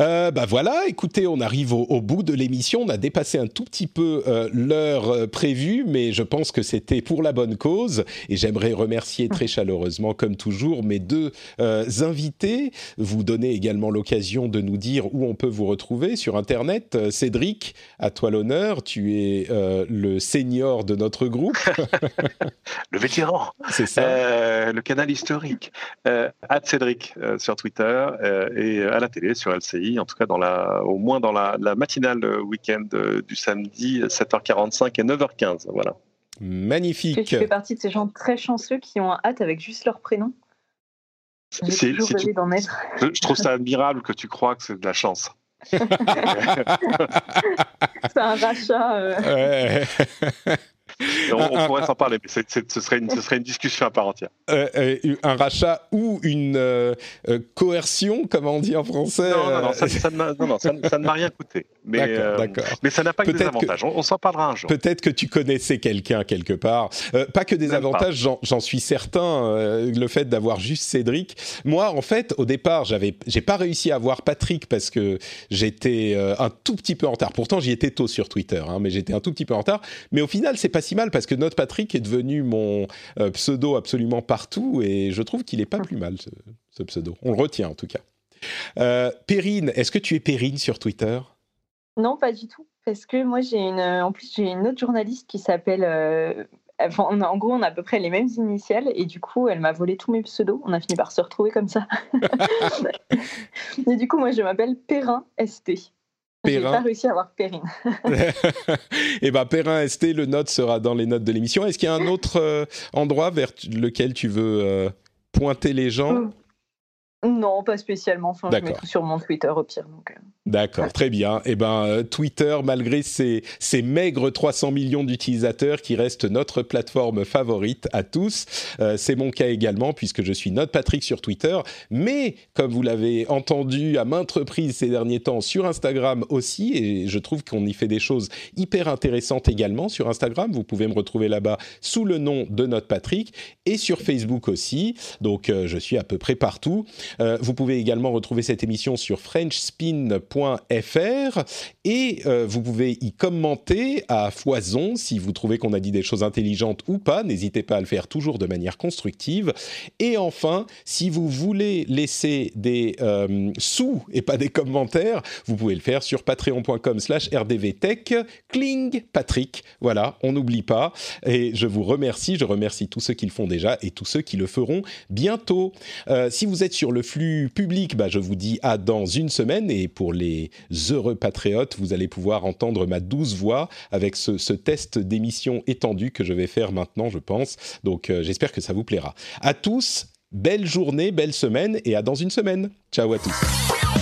S1: Euh, bah voilà, écoutez, on arrive au, bout de l'émission. On a dépassé un tout petit peu euh, l'heure euh, prévue, mais je pense que c'était pour la bonne cause. Et j'aimerais remercier très chaleureusement, comme toujours, mes deux invités. Vous donnez également l'occasion de nous dire où on peut vous retrouver sur Internet. Cédric, à toi l'honneur. Tu es le senior de notre groupe.
S2: le vétéran.
S1: C'est ça.
S2: le canal historique. à Cédric sur Twitter et à la télé sur LCI en tout cas dans la, au moins dans la, matinale week-end euh, du samedi, 7h45 et 9h15. Voilà.
S1: Magnifique.
S3: Tu fais partie de ces gens très chanceux qui ont un hâte avec juste leur prénom.
S2: Rêvé d'en être. Je, trouve ça admirable que tu crois que c'est de la chance.
S3: c'est un rachat. Euh.
S2: on, pourrait s'en parler, mais ce, serait une, ce serait une discussion à part entière.
S1: Euh, euh, un rachat ou une euh, coercion, comme on dit en français
S2: Non, non, non, ça, ne m'a rien coûté. Mais, mais ça n'a pas que des avantages. On, s'en parlera un jour.
S1: Peut-être que tu connaissais quelqu'un quelque part. pas que des avantages, j'en suis certain. le fait d'avoir juste Cédric. Moi, en fait, au départ, j'avais, j'ai pas réussi à voir Patrick parce que j'étais un tout petit peu en retard. Pourtant, j'y étais tôt sur Twitter, hein, mais j'étais un tout petit peu en retard. Mais au final, c'est pas si mal parce que notre Patrick est devenu mon euh, pseudo absolument partout et je trouve qu'il est pas plus mal ce, pseudo. On le retient en tout cas. Euh, Perrine, est-ce que tu es Perrine sur Twitter?
S3: Non, pas du tout. Parce que moi, j'ai une, en plus, j'ai une autre journaliste qui s'appelle. Euh, en gros, on a à peu près les mêmes initiales et du coup, elle m'a volé tous mes pseudos. On a fini par se retrouver comme ça. et du coup, moi, je m'appelle Perrin ST. J'ai pas réussi à avoir Perrine.
S1: Eh bien, Perrin ST, le note sera dans les notes de l'émission. Est-ce qu'il y a un autre euh, endroit vers lequel tu veux euh, pointer les gens? Euh,
S3: non, pas spécialement. Enfin, je mets tout sur mon Twitter au pire. Euh.
S1: D'accord, très bien. Eh ben, euh, Twitter, malgré ses, maigres 300 millions d'utilisateurs, qui reste notre plateforme favorite à tous, euh, c'est mon cas également, puisque je suis notre Patrick sur Twitter. Mais, comme vous l'avez entendu à maintes reprises ces derniers temps, sur Instagram aussi, et je trouve qu'on y fait des choses hyper intéressantes également sur Instagram. Vous pouvez me retrouver là-bas sous le nom de notre Patrick, et sur Facebook aussi. Donc, je suis à peu près partout. Euh, vous pouvez également retrouver cette émission sur frenchspin.fr et euh, vous pouvez y commenter à foison si vous trouvez qu'on a dit des choses intelligentes ou pas. N'hésitez pas à le faire toujours de manière constructive. Et enfin, si vous voulez laisser des euh, sous et pas des commentaires, vous pouvez le faire sur patreon.com slash rdvtech. Kling Patrick. Voilà, on n'oublie pas. Et je vous remercie. Je remercie tous ceux qui le font déjà et tous ceux qui le feront bientôt. si vous êtes sur le flux public, bah, je vous dis à dans une semaine. Et pour les heureux patriotes, vous allez pouvoir entendre ma douce voix avec ce, test d'émission étendu que je vais faire maintenant, je pense. Donc euh, j'espère que ça vous plaira. À tous, belle journée, belle semaine et à dans une semaine. Ciao à tous.